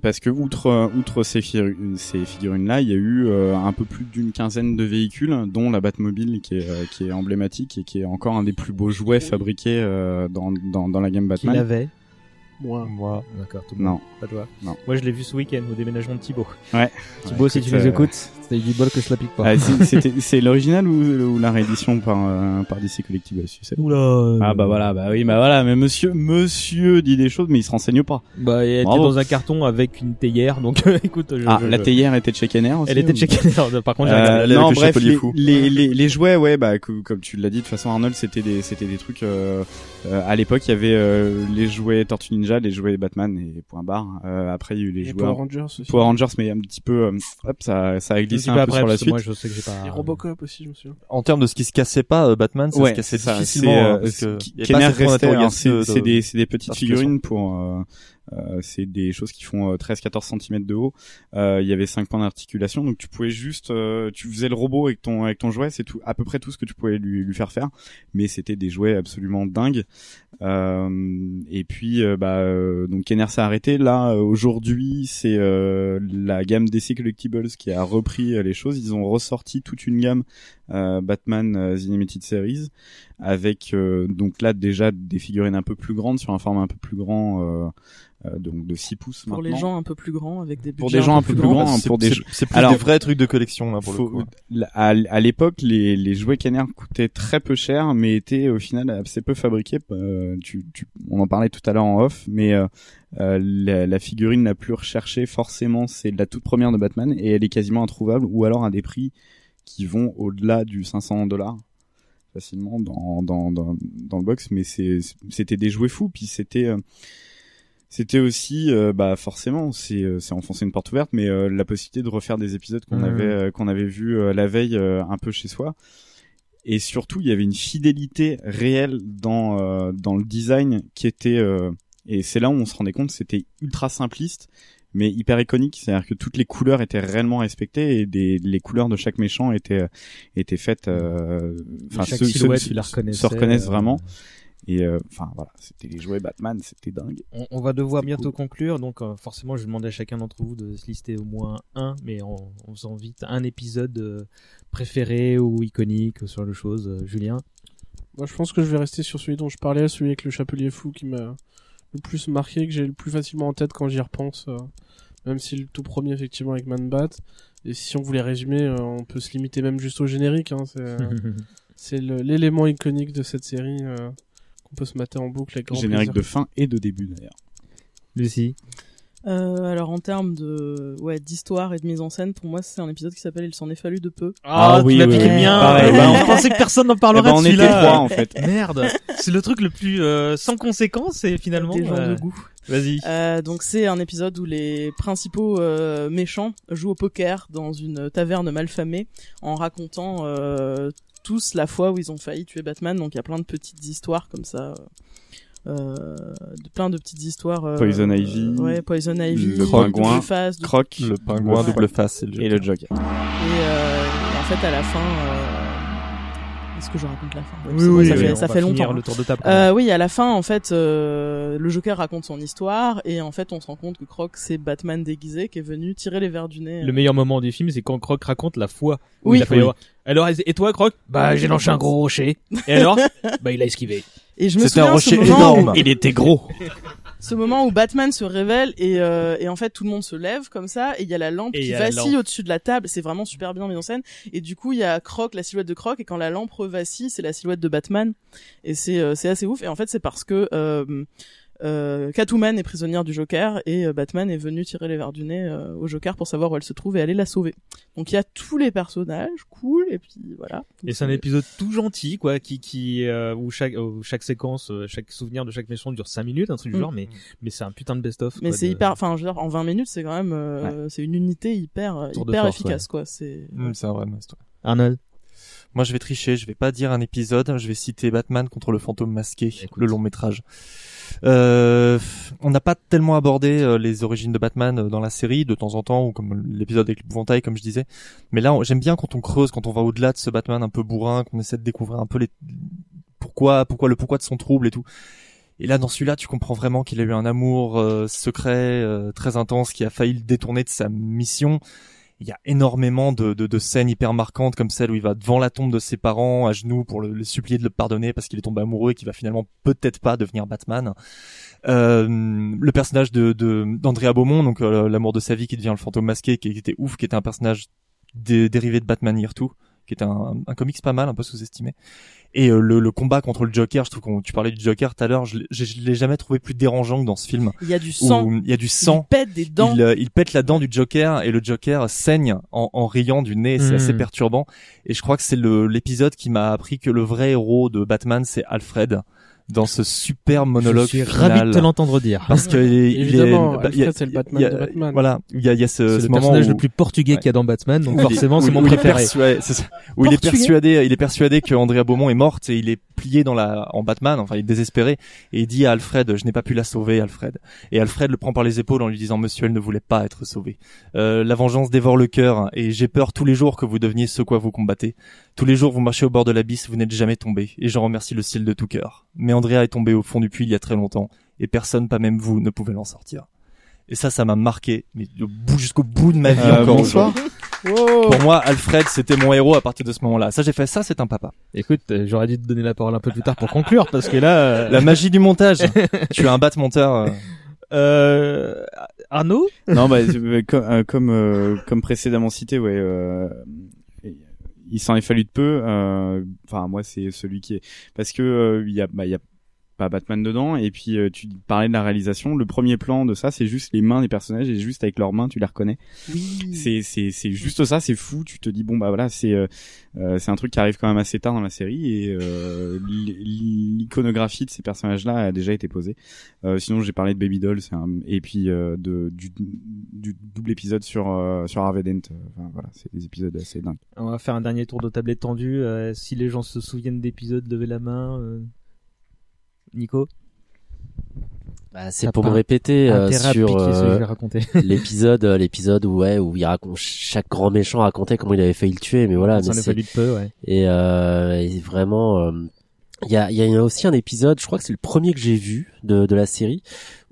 Parce que outre outre ces, ces figurines là, il y a eu euh, un peu plus d'une quinzaine de véhicules, dont la Batmobile qui est euh, qui est emblématique et qui est encore un des plus beaux jouets fabriqués euh, dans, dans dans la gamme Qui Batman. l'avait Moi. D'accord, tout le Non. monde. Pas toi. Non. Moi, je l'ai vu ce week-end au déménagement de Thibaut. Ouais. Thibaut, Ouais, si écoute, tu nous écoutes, C'est du bol que je la pique pas. Ah, c'est- c'était- l'original ou, ou la réédition par euh, par DC Collectibles tu sais Oula. Ah bah voilà, bah oui, bah voilà, mais monsieur monsieur dit des choses mais il se renseigne pas. Bah, elle était dans un carton avec une théière, donc écoute. Je, Ah, je- la théière était de chez Kenner aussi Elle était de chez Kenner. Par contre, j'ai Euh, non, le bref, les, les, les, les jouets, ouais, bah, co- comme tu l'as dit, de toute façon, Arnold, c'était des, c'était des trucs, euh, euh, à l'époque, il y avait, euh, les jouets Tortue Ninja, les jouets Batman et point barre. Euh, après, il y a eu les Et jouets Power Rangers aussi. Power Rangers, mais un petit peu, euh, hop, ça, ça a glissé un peu peu, après, sur la parce que suite. moi, je sais que j'ai pas. Et Robocop aussi, je me souviens. En termes de ce qui se cassait pas, euh, Batman, ça ouais, se cassait c'est ça. difficilement. C'est, euh, des, c'est des petites figurines pour, euh, euh, c'est des choses qui font euh, 13-14 cm de haut. Euh, Il y avait 5 points d'articulation, donc tu pouvais juste, euh, tu faisais le robot avec ton avec ton jouet, c'est tout, à peu près tout ce que tu pouvais lui, lui faire faire. Mais c'était des jouets absolument dingues. Euh, et puis euh, bah euh, donc Kenner s'est arrêté. Là aujourd'hui c'est la gamme DC Collectibles qui a repris les choses. Ils ont ressorti toute une gamme Batman The Series avec donc là déjà des figurines un peu plus grandes sur un format un peu plus grand donc de 6 pouces Pour les gens un peu plus grands, avec des pour des gens un peu plus grands. pour des c'est- plus Alors, des vrais trucs de collection là pour faut- le coup. hein. à, à l'époque, les, les jouets Kenner coûtaient très peu cher, mais étaient au final assez peu fabriqués. Euh, tu, tu, on en parlait tout à l'heure en off, mais euh, euh, la, la figurine la plus recherchée, forcément, c'est la toute première de Batman, et elle est quasiment introuvable, ou alors à des prix qui vont au-delà du 500 dollars facilement dans, dans, dans, dans le box. Mais c'est, c'était des jouets fous, puis c'était... euh, c'était aussi euh, bah forcément c'est euh, c'est enfoncer une porte ouverte mais euh, la possibilité de refaire des épisodes qu'on Mhm. avait euh, qu'on avait vu euh, la veille euh, un peu chez soi. Et surtout il y avait une fidélité réelle dans euh, dans le design qui était euh, et c'est là où on se rendait compte c'était ultra simpliste mais hyper iconique. C'est-à-dire que toutes les couleurs étaient réellement respectées et des les couleurs de chaque méchant étaient étaient faites euh, enfin se- se- silhouette, se- tu la se reconnaissais, reconnaissent euh, vraiment et euh, enfin voilà c'était les jouets Batman c'était dingue On, on va devoir bientôt cool. conclure, donc euh, forcément, je vais demander à chacun d'entre vous de se lister au moins un, mais en, en faisant vite un épisode euh, préféré ou iconique ou sur le chose. Euh, Julien. Moi, je pense que je vais rester sur celui dont je parlais, celui avec le chapelier fou qui m'a le plus marqué, que j'ai le plus facilement en tête quand j'y repense. euh, même si le tout premier, effectivement, avec Man Bat. Et si on voulait résumer, euh, on peut se limiter même juste au générique. Hein, c'est euh, l'élément iconique de cette série euh, peut se mater en boucle avec grand générique de fin et de début d'ailleurs Lucie. Euh, alors en termes de ouais d'histoire et de mise en scène, pour moi c'est un épisode qui s'appelle Il s'en est fallu de peu. Ah, tu l'as piqué le mien. Pareil, Ouais, bah, on pensait que personne n'en parlerait Eh ben, on de était trois, en fait. Merde. C'est le truc le plus euh, sans conséquence et finalement. des gens euh, de goût. Vas-y. Euh, donc c'est un épisode où les principaux euh, méchants jouent au poker dans une taverne malfamée en racontant euh, tous la fois où ils ont failli tuer Batman. Donc il y a plein de petites histoires comme ça. Euh, de plein de petites histoires. euh, Poison Ivy, ouais, Poison Ivy, le pingouin, double face, double- Croc, Le pingouin, le- double face et le et le Joker. Et euh, en fait, à la fin, euh... est-ce que je raconte la fin Oui, oui, ça oui, fait, on ça va fait finir longtemps. le tour de table, quand Euh, oui, à la fin, en fait, euh, le Joker raconte son histoire et en fait, on se rend compte que Croc c'est Batman déguisé qui est venu tirer les verres du nez. Le meilleur moment du film, c'est quand Croc raconte la fois où Oui. il a Oui. avoir- Alors, et toi, Croc? Bah, j'ai lancé un gros rocher. Et alors? Bah, il a esquivé. Et je me souviens ce moment où- Il était gros. ce moment où Batman se révèle et, euh, et en fait tout le monde se lève comme ça et il y a la lampe Et qui vacille au-dessus de la table. C'est vraiment super bien mis en scène. Et du coup il y a Croc la silhouette de Croc et quand la lampe revacille c'est la silhouette de Batman. Et c'est euh, c'est assez ouf. Et en fait c'est parce que euh, Catwoman est prisonnière du Joker et euh, Batman est venu tirer les verres du nez euh, au Joker pour savoir où elle se trouve et aller la sauver donc il y a tous les personnages cool et puis voilà Et c'est un épisode tout gentil, quoi, qui, qui, euh, où chaque, où chaque séquence, euh, chaque souvenir de chaque méchant dure 5 minutes, un truc du Mm. genre, mais, mais c'est un putain de best-of. mais c'est de- hyper enfin je veux dire en 20 minutes c'est quand même euh, c'est une unité hyper Tour hyper force, efficace ouais. quoi c'est Mm, c'est un vrai must. ouais. Arnold. Moi, je vais tricher. Je vais pas dire un épisode. Je vais citer Batman contre le fantôme masqué, le long métrage. Euh, on n'a pas tellement abordé euh, les origines de Batman euh, dans la série de temps en temps, ou comme l'épisode avec l'épouvantail, comme je disais. Mais là, j'aime bien quand on creuse, quand on va au-delà de ce Batman un peu bourrin, qu'on essaie de découvrir un peu les pourquoi, pourquoi le pourquoi de son trouble et tout. Et là, dans celui-là, tu comprends vraiment qu'il a eu un amour euh, secret, très intense, qui a failli le détourner de sa mission. Il y a énormément de, scènes hyper marquantes, comme celle où il va devant la tombe de ses parents, à genoux, pour le, supplier de le pardonner parce qu'il est tombé amoureux et qu'il va finalement peut-être pas devenir Batman. Euh, le personnage de d'Andrea Beaumont, donc euh, l'amour de sa vie qui devient le fantôme masqué, qui, était ouf, qui était un personnage dé- dérivé de Batman Year 2, qui est un, un comics pas mal, un peu sous-estimé. Et euh, le, le combat contre le Joker, je trouve qu'on tu parlais du Joker tout à l'heure, je l'ai- je je l'ai jamais trouvé plus dérangeant que dans ce film. Il y a du Où sang. Il y a du sang. Il pète des dents. Il, euh, il pète la dent du Joker et le Joker saigne en, en riant du nez. C'est Mhm. assez perturbant. Et je crois que c'est le l'épisode qui m'a appris que le vrai héros de Batman, c'est Alfred. Dans ce super monologue suis final. ravi de te l'entendre dire. Parce que il est- bah, c'est le Batman il y a- de Batman. Voilà, il y a, il y a ce, C'est ce le moment personnage où- le plus portugais qu'il y a dans Batman, donc où il est- forcément c'est mon où il est préféré. Où il est persuadé, il est persuadé que Andrea Beaumont est morte et il est plié dans la, en Batman, enfin il est désespéré et il dit à Alfred, je n'ai pas pu la sauver, Alfred. Et Alfred le prend par les épaules en lui disant, monsieur, elle ne voulait pas être sauvée. Euh, la vengeance dévore le cœur et j'ai peur tous les jours que vous deveniez ce quoi vous combattez. Tous les jours vous marchez au bord de l'abysse, vous n'êtes jamais tombé et j'en remercie le ciel de tout cœur. Mais Andrea est tombé au fond du puits il y a très longtemps et personne, pas même vous, ne pouvait l'en sortir. Et ça, ça m'a marqué, mais au bout- jusqu'au bout de ma vie Euh, encore bonsoir. Pour moi, Alfred, c'était mon héros à partir de ce moment-là. Ça, j'ai fait ça, c'est un papa. Écoute, euh, j'aurais dû te donner la parole un peu plus tard pour conclure, parce que là... euh, La magie du montage. tu es un bat monteur. euh. Euh... Arnaud? Non, bah, comme comme, euh, comme précédemment cité, ouais. euh, il s'en est fallu de peu. euh, Enfin, moi, c'est celui qui est parce que euh, il y a, bah, y a pas Batman dedans. Et puis, euh, tu parlais de la réalisation. Le premier plan de ça, c'est juste les mains des personnages et juste avec leurs mains, tu les reconnais. C'est c'est c'est juste ça. C'est fou. Tu te dis bon bah voilà, c'est euh, euh, c'est un truc qui arrive quand même assez tard dans la série et euh, l'i- l'iconographie de ces personnages-là a déjà été posée. Euh, sinon, j'ai parlé de Baby Doll, c'est un... et puis euh, de du, du double épisode sur euh, sur Harvey Dent. Enfin voilà, c'est des épisodes assez dingues. On va faire un dernier tour de table étendu. euh, si les gens se souviennent d'épisodes, levez la main. Nico Bah, c'est pour me répéter euh, sur euh, l'épisode, euh, l'épisode où ouais où il raconte chaque grand méchant racontait comment il avait failli le tuer, mais voilà. Ça mais c'est- fallu de peu, ouais. Et, euh, et vraiment, euh, il y a, il y a aussi un épisode, je crois que c'est le premier que j'ai vu de, de la série,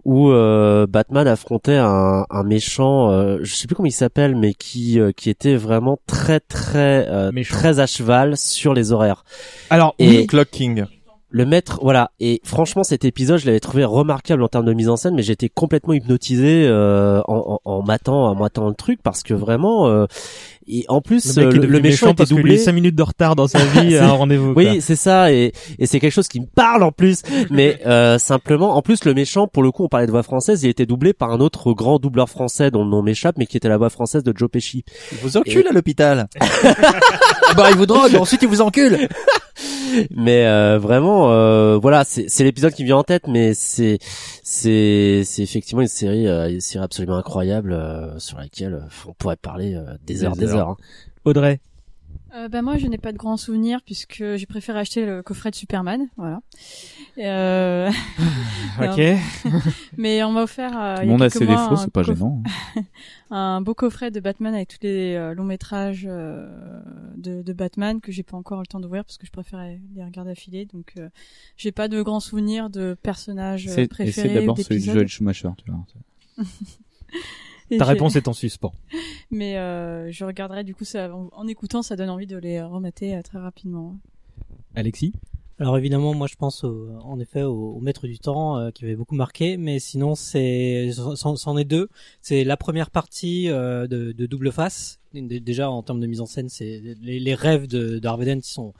où euh, Batman affrontait un, un méchant, euh, je sais plus comment il s'appelle, mais qui euh, qui était vraiment très très euh, très à cheval sur les horaires. Alors et Clock King. Le maître, voilà. Et franchement, cet épisode, je l'avais trouvé remarquable en termes de mise en scène, mais j'étais complètement hypnotisé euh, en, en, en matant, en matant le truc, parce que vraiment, euh, et en plus, Le mec euh, est le, le méchant méchant était parce doublé. cinq minutes de retard dans sa vie à un rendez-vous, quoi. Oui, c'est ça, et, et c'est quelque chose qui me parle en plus. Mais euh, simplement, en plus, le méchant, pour le coup, on parlait de voix française, il était doublé par un autre grand doubleur français dont le nom m'échappe, mais qui était la voix française de Joe Pesci. Il vous encule Et- à l'hôpital. bah, il vous drogue, ensuite il vous encule. mais euh, vraiment, euh, voilà, c'est c'est l'épisode qui me vient en tête, mais c'est c'est c'est effectivement une série, euh, une série absolument incroyable euh, sur laquelle on pourrait parler euh, des, Des heures, des heures. heures. hein. Audrey Euh, bah moi je n'ai pas de grands souvenirs puisque j'ai préféré acheter le coffret de Superman, voilà. Euh... Ok. Mais on m'a offert euh, Tout le monde a ses défauts, c'est pas coff- gênant. un beau coffret de Batman avec tous les euh, longs métrages euh, de, de Batman que j'ai pas encore le temps d'ouvrir parce que je préférais les regarder affilés. Donc euh, j'ai pas de grands souvenirs de personnages C'est préférés. essaie d'abord celui de. Joel Schumacher, tu vois. Ta réponse est en suspens. Mais euh, je regarderai du coup ça en, en écoutant ça donne envie de les remater euh, très rapidement. Alexis? Alors évidemment, moi je pense au- en effet au, au Maître du Temps euh, qui avait beaucoup marqué, mais sinon c'est c'en est deux. C'est la première partie euh, de, de Double Face. Dé- Déjà en termes de mise en scène, c'est les, les rêves de, de Harvey Dent qui sont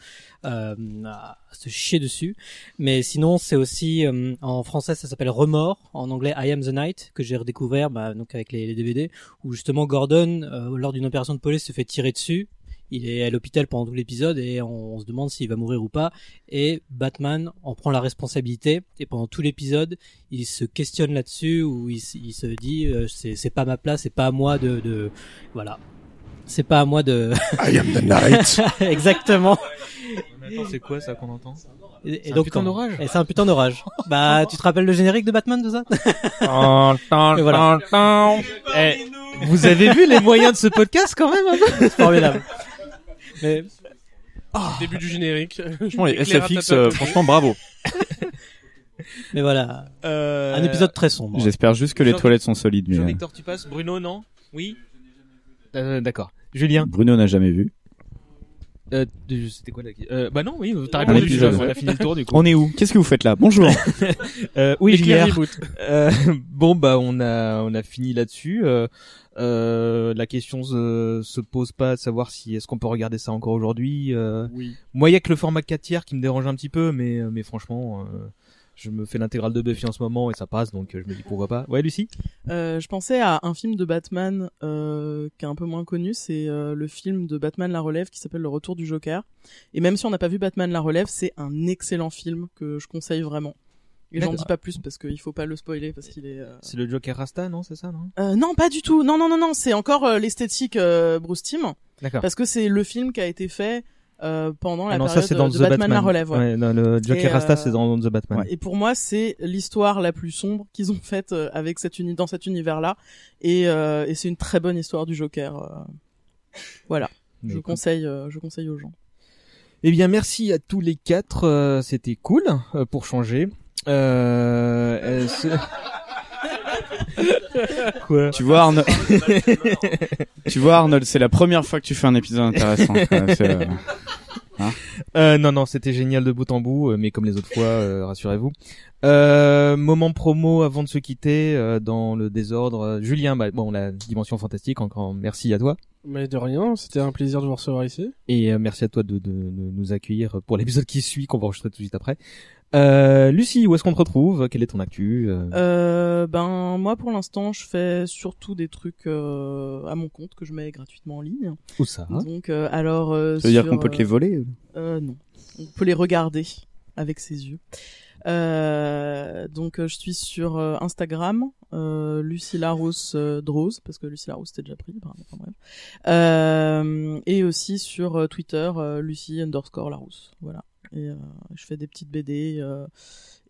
euh, à se chier dessus. Mais sinon c'est aussi euh, en français ça s'appelle Remords, en anglais I Am the Night que j'ai redécouvert bah, donc avec les, les DVD où justement Gordon euh, lors d'une opération de police se fait tirer dessus il est à l'hôpital pendant tout l'épisode et on, on se demande s'il va mourir ou pas. Et Batman en prend la responsabilité. Et pendant tout l'épisode, il se questionne là-dessus où il, se dit euh, c'est c'est pas ma place, c'est pas à moi de, de voilà. C'est pas à moi de. I am the night. Exactement. c'est quoi ça qu'on entend? Et, C'est et un donc putain on- d'orage Et c'est un putain d'orage. bah, tu te rappelles le générique de Batman, tout ça? Et Et voilà. Eh, vous avez vu les moyens de ce podcast quand même un C'est formidable. Mais Début du générique. Franchement, les SFX, euh, franchement, bravo. mais voilà. Euh, Un épisode très sombre. J'espère juste que les Jean- toilettes sont solides. Mais... euh, Jean-Victor, tu passes Bruno, non? Oui? Euh, D'accord. Julien? Bruno n'a jamais vu. Euh, c'était quoi la euh, Bah non, oui, t'as répondu. épisode. On a fini le tour du coup. On est où? Qu'est-ce que vous faites là? Bonjour. euh, oui, JR. Euh, bon bah on a on a fini là-dessus. Euh, euh, la question se, se pose pas de savoir si est-ce qu'on peut regarder ça encore aujourd'hui. Euh, Oui. Moi, il y a que le format 4 tiers qui me dérange un petit peu, mais mais franchement, euh, je me fais l'intégrale de Buffy en ce moment et ça passe, donc euh, je me dis pourquoi pas. Ouais, Lucie? Euh, je pensais à un film de Batman euh, qui est un peu moins connu, c'est euh, le film de Batman La Relève qui s'appelle Le Retour du Joker. Et même si on n'a pas vu Batman La Relève, c'est un excellent film que je conseille vraiment. Et j'en dis pas plus parce qu'il faut pas le spoiler parce qu'il est. euh, C'est le Joker Rasta, non C'est ça, non? Euh, non, pas du tout. Non, non, non, non. C'est encore euh, l'esthétique euh, Bruce Timm. D'accord. Parce que c'est le film qui a été fait euh, pendant la Ah non, ça période c'est dans de The Batman, Batman. La Relève. ouais. Ouais, non, le Joker Et, Rasta euh, c'est dans The Batman. Ouais, et pour moi, c'est l'histoire la plus sombre qu'ils ont faite avec cet uni dans cet univers-là, et, euh, et c'est une très bonne histoire du Joker. Voilà, je conseille, je conseille aux gens. Eh bien, merci à tous les quatre. euh, C'était cool euh, pour changer. Euh, Quoi Tu vois Arnold Tu vois Arnold, c'est la première fois que tu fais un épisode intéressant. Euh, hein Euh, non, non, c'était génial de bout en bout, euh, mais comme les autres fois, euh, rassurez-vous. Euh, moment promo avant de se quitter euh, dans le désordre. Julien, bah, bon, la dimension fantastique, encore merci à toi. Mais de rien, c'était un plaisir de vous recevoir ici. Et euh, merci à toi de, de- de nous accueillir pour l'épisode qui suit, qu'on va enregistrer tout de suite après. Euh, Lucie, où est-ce qu'on te retrouve? Quelle est ton actu Euh, Euh, ben moi, pour l'instant, je fais surtout des trucs euh, à mon compte que je mets gratuitement en ligne. Où ça? Donc, euh, alors. euh, Ça veut dire qu'on peut te les voler Euh, non, on peut les regarder avec ses yeux. Euh, donc euh, je suis sur euh, Instagram, euh, Lucie Larousse euh, Drose, parce que Lucie Larousse c'était déjà pris, pardon, enfin, bref. Euh, et aussi sur euh, Twitter, euh, Lucie underscore Larousse. Voilà. Et euh, je fais des petites BD euh,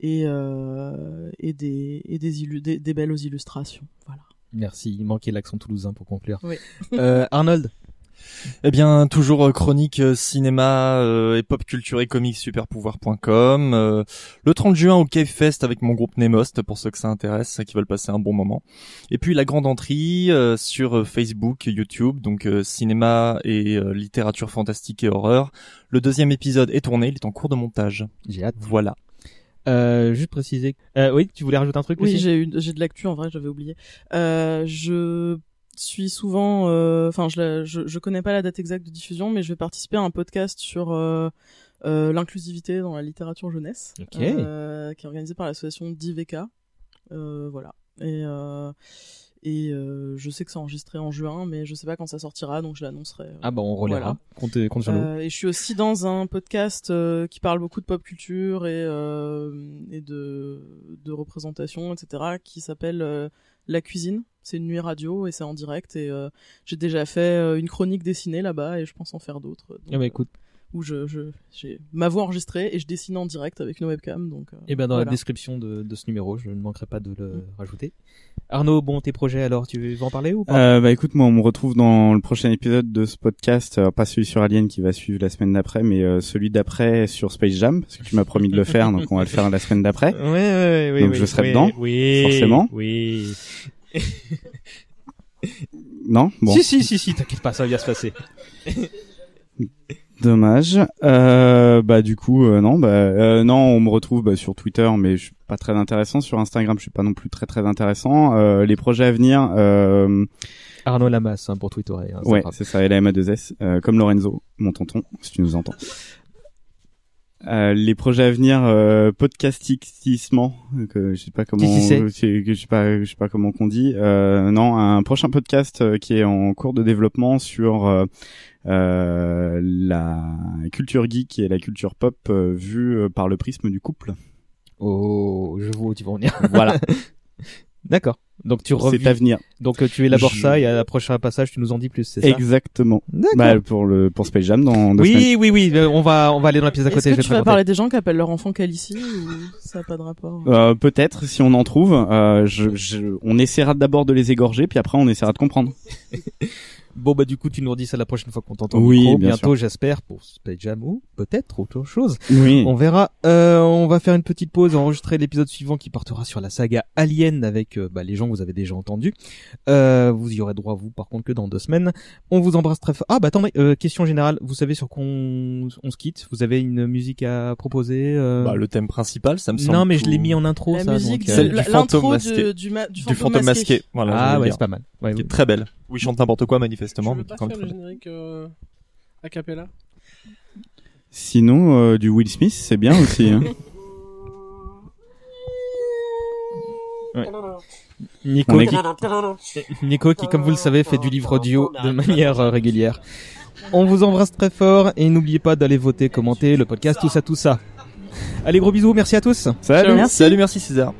et, euh, et des, et des, illu- des, des belles illustrations. Voilà. Merci, il manquait l'accent toulousain pour conclure. Oui. Euh, Arnold Eh bien, toujours euh, chronique euh, cinéma euh, et pop culture et comics superpouvoir.com. euh, le 30 juin au Cave Fest avec mon groupe Nemost pour ceux que ça intéresse, qui veulent passer un bon moment. Et puis la grande entrée euh, sur euh, Facebook, YouTube, donc euh, cinéma et euh, littérature fantastique et horreur. Le deuxième épisode est tourné, il est en cours de montage. J'ai hâte. Voilà. Euh, juste préciser. Euh, oui, tu voulais rajouter un truc Oui, j'ai eu, j'ai de l'actu en vrai, j'avais oublié. Euh, je suis souvent, euh, enfin, je, je, je connais pas la date exacte de diffusion, mais je vais participer à un podcast sur euh, euh, l'inclusivité dans la littérature jeunesse, Ok. euh, qui est organisé par l'association d'IVK. Voilà. Et et euh, je sais que c'est enregistré en juin, mais je sais pas quand ça sortira, donc je l'annoncerai. euh, Ah bah on relèvera. voilà. Compte, compte sur nous. Euh, et je suis aussi dans un podcast qui parle beaucoup de pop culture et, et de, de représentation, etc., qui s'appelle La Cuisine. C'est une nuit radio et c'est en direct. Et euh, j'ai déjà fait euh, une chronique dessinée là-bas et je pense en faire d'autres. Ah bah écoute. Où je, je j'ai ma voix enregistrée et je dessine en direct avec une webcam. Donc, euh, Et ben dans la description de, de ce numéro, je ne manquerai pas de le rajouter. Arnaud, bon tes projets alors, tu veux en parler ou pas? Euh, bah écoute, moi on me retrouve dans le prochain épisode de ce podcast, euh, pas celui sur Alien qui va suivre la semaine d'après, mais euh, celui d'après sur Space Jam, parce que tu m'as promis de le faire, donc on va le faire la semaine d'après. Ouais, ouais, ouais, donc oui, je serai oui, dedans, oui, forcément. Oui. Non, bon. Si si si si, t'inquiète pas, ça va bien se passer. Dommage. Euh, bah du coup euh, non bah euh, non on me retrouve bah, sur Twitter mais je suis pas très intéressant sur Instagram je suis pas non plus très très intéressant. Euh, les projets à venir euh, Arnaud Lamas hein, pour Twitter. hein, ouais c'est ça LAMA2S euh, comme Lorenzo mon tonton si tu nous entends. Euh, les projets à venir euh, podcastissement que je sais pas comment que je sais pas je sais pas comment qu'on dit euh, non un prochain podcast euh, qui est en cours de développement sur euh, la culture geek et la culture pop vue par le prisme du couple. Oh, je vois où tu vas en venir. Voilà. D'accord. Donc tu revis. Donc euh, tu élabores Je- ça et à la prochain passage tu nous en dis plus, c'est ça? Exactement. D'accord. Bah, pour le pour Space Jam dans deux semaines. Oui, oui, oui. euh, On va, on va aller dans la pièce à Est-ce côté. que je vais tu te vas parler des gens qui appellent leur enfant Calici ou ça n'a pas de rapport? Euh, peut-être si on en trouve. Euh, je, je, on essaiera d'abord de les égorger puis après on essaiera de comprendre. Bon bah du coup tu nous redis ça la prochaine fois qu'on t'entend Oui, micro. bien bientôt j'espère pour Space Jam ou peut-être autre chose. Oui. On verra. Euh, on va faire une petite pause, enregistrer l'épisode suivant qui portera sur la saga Alien avec euh, bah, les gens que vous avez déjà entendus. Euh, vous y aurez droit vous par contre que dans deux semaines. On vous embrasse très fort. Ah bah attendez, euh, question générale. Vous savez sur quoi on, on se quitte? Vous avez une musique à proposer euh? Bah, le thème principal, ça me semble. Non mais je l'ai mis en intro La ça. musique, donc, euh, Celle du l'intro fantôme masqué. du ma- du du fantôme masqué. masqué. Voilà, Ah ouais c'est pas mal. Ouais, Qui oui. est très belle. Oui, chante n'importe quoi Tu manifestement, veux pas faire le générique euh, a cappella? Sinon, euh, du Will Smith, c'est bien aussi. Hein. Ouais. Nico, qui... Nico qui, comme vous le savez, fait du livre audio de manière euh, régulière. On vous embrasse très fort et n'oubliez pas d'aller voter, commenter le podcast, tout ça, tout ça. Allez, gros bisous, merci à tous. Salut. Merci. Salut, merci César.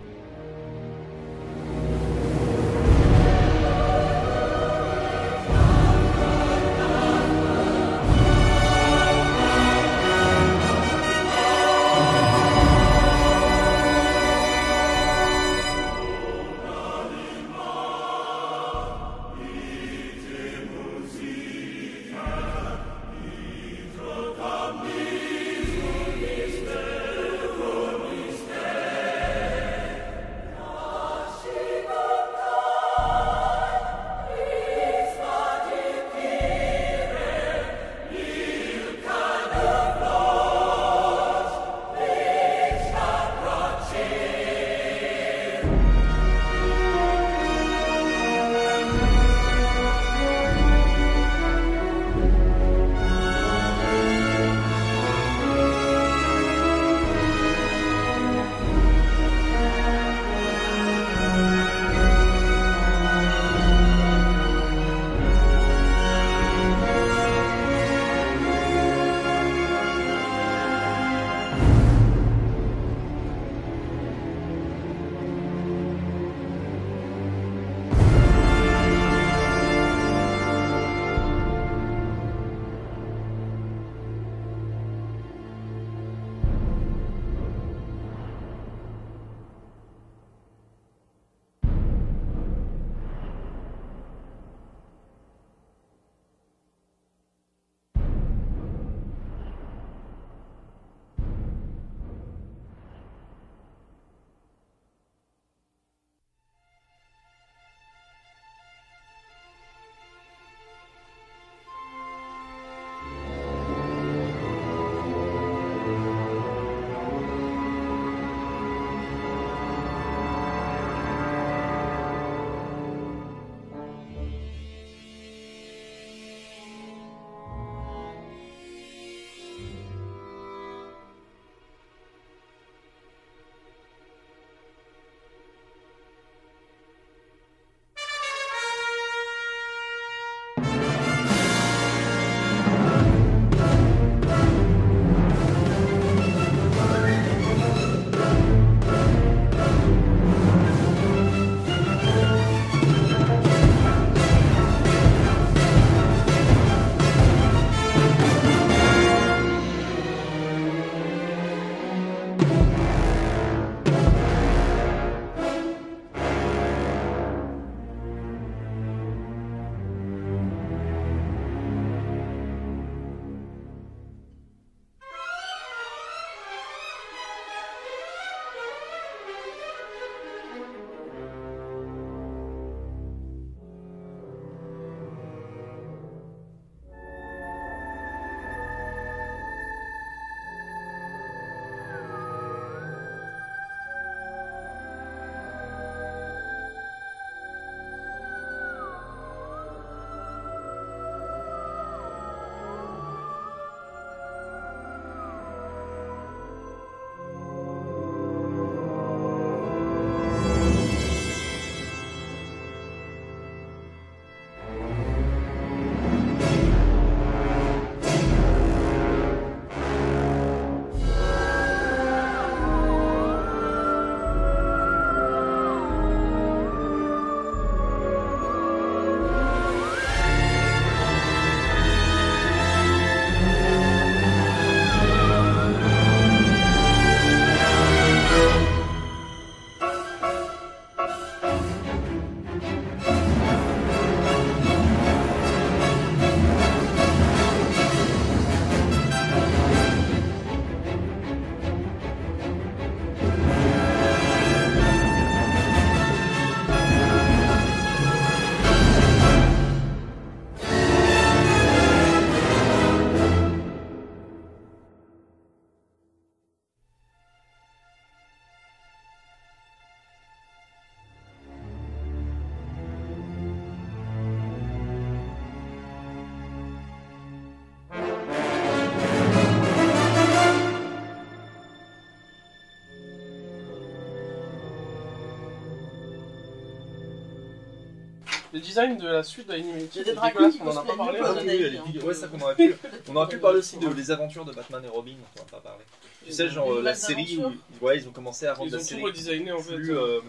Design de la suite de l'animé. Il y a des dragons qui on en a pas parlé. mieux, Oui, elle est dégueu. Ouais, ça qu'on aurait pu. On aurait pu parler aussi de les aventures de Batman et Robin, dont on va pas parler. Tu sais, genre euh, la série, où- ouais, ils ont commencé à rendre Ils la ont tout série redesigné en fait. plus. euh,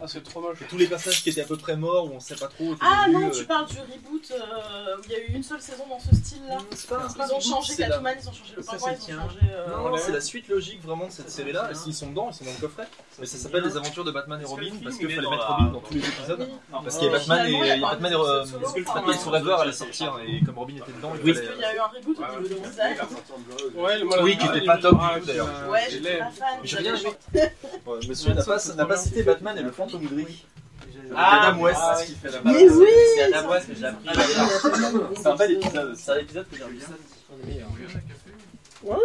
Ah, c'est trop moche. tous les personnages qui étaient à peu près morts, où on sait pas trop. Ah début, non, euh, tu parles du reboot euh, où il y a eu une seule saison dans ce c'est pas un Ils ont changé Catwoman, ils ont changé le pingouin, c'est ils ont changé. euh, Non, non, c'est la suite logique vraiment de cette série-là. Et s'ils sont dedans, ils sont dans le coffret. Mais ça s'appelle les aventures de Batman et Robin parce il qu'il est fallait mettre Robin dans tous les épisodes. Parce qu'il y a Batman et Batman et Forever allait sortir et comme Robin était dedans, il Parce fallait. qu'il y a eu un reboot au niveau de. Ouais, Oui, qui était pas top ah, tout d'ailleurs. Ouais, je l'ai. pas fan. J'ai rien aimé. j'avais- Ouais, Monsieur n'a pas, cité Batman et le fantôme gris. Ah, Adam West, ah, ce qu'il fait là-bas. Mais oui C'est Adam West que j'ai appris. C'est un bel épisode. C'est un épisode que j'ai appris. Ouais,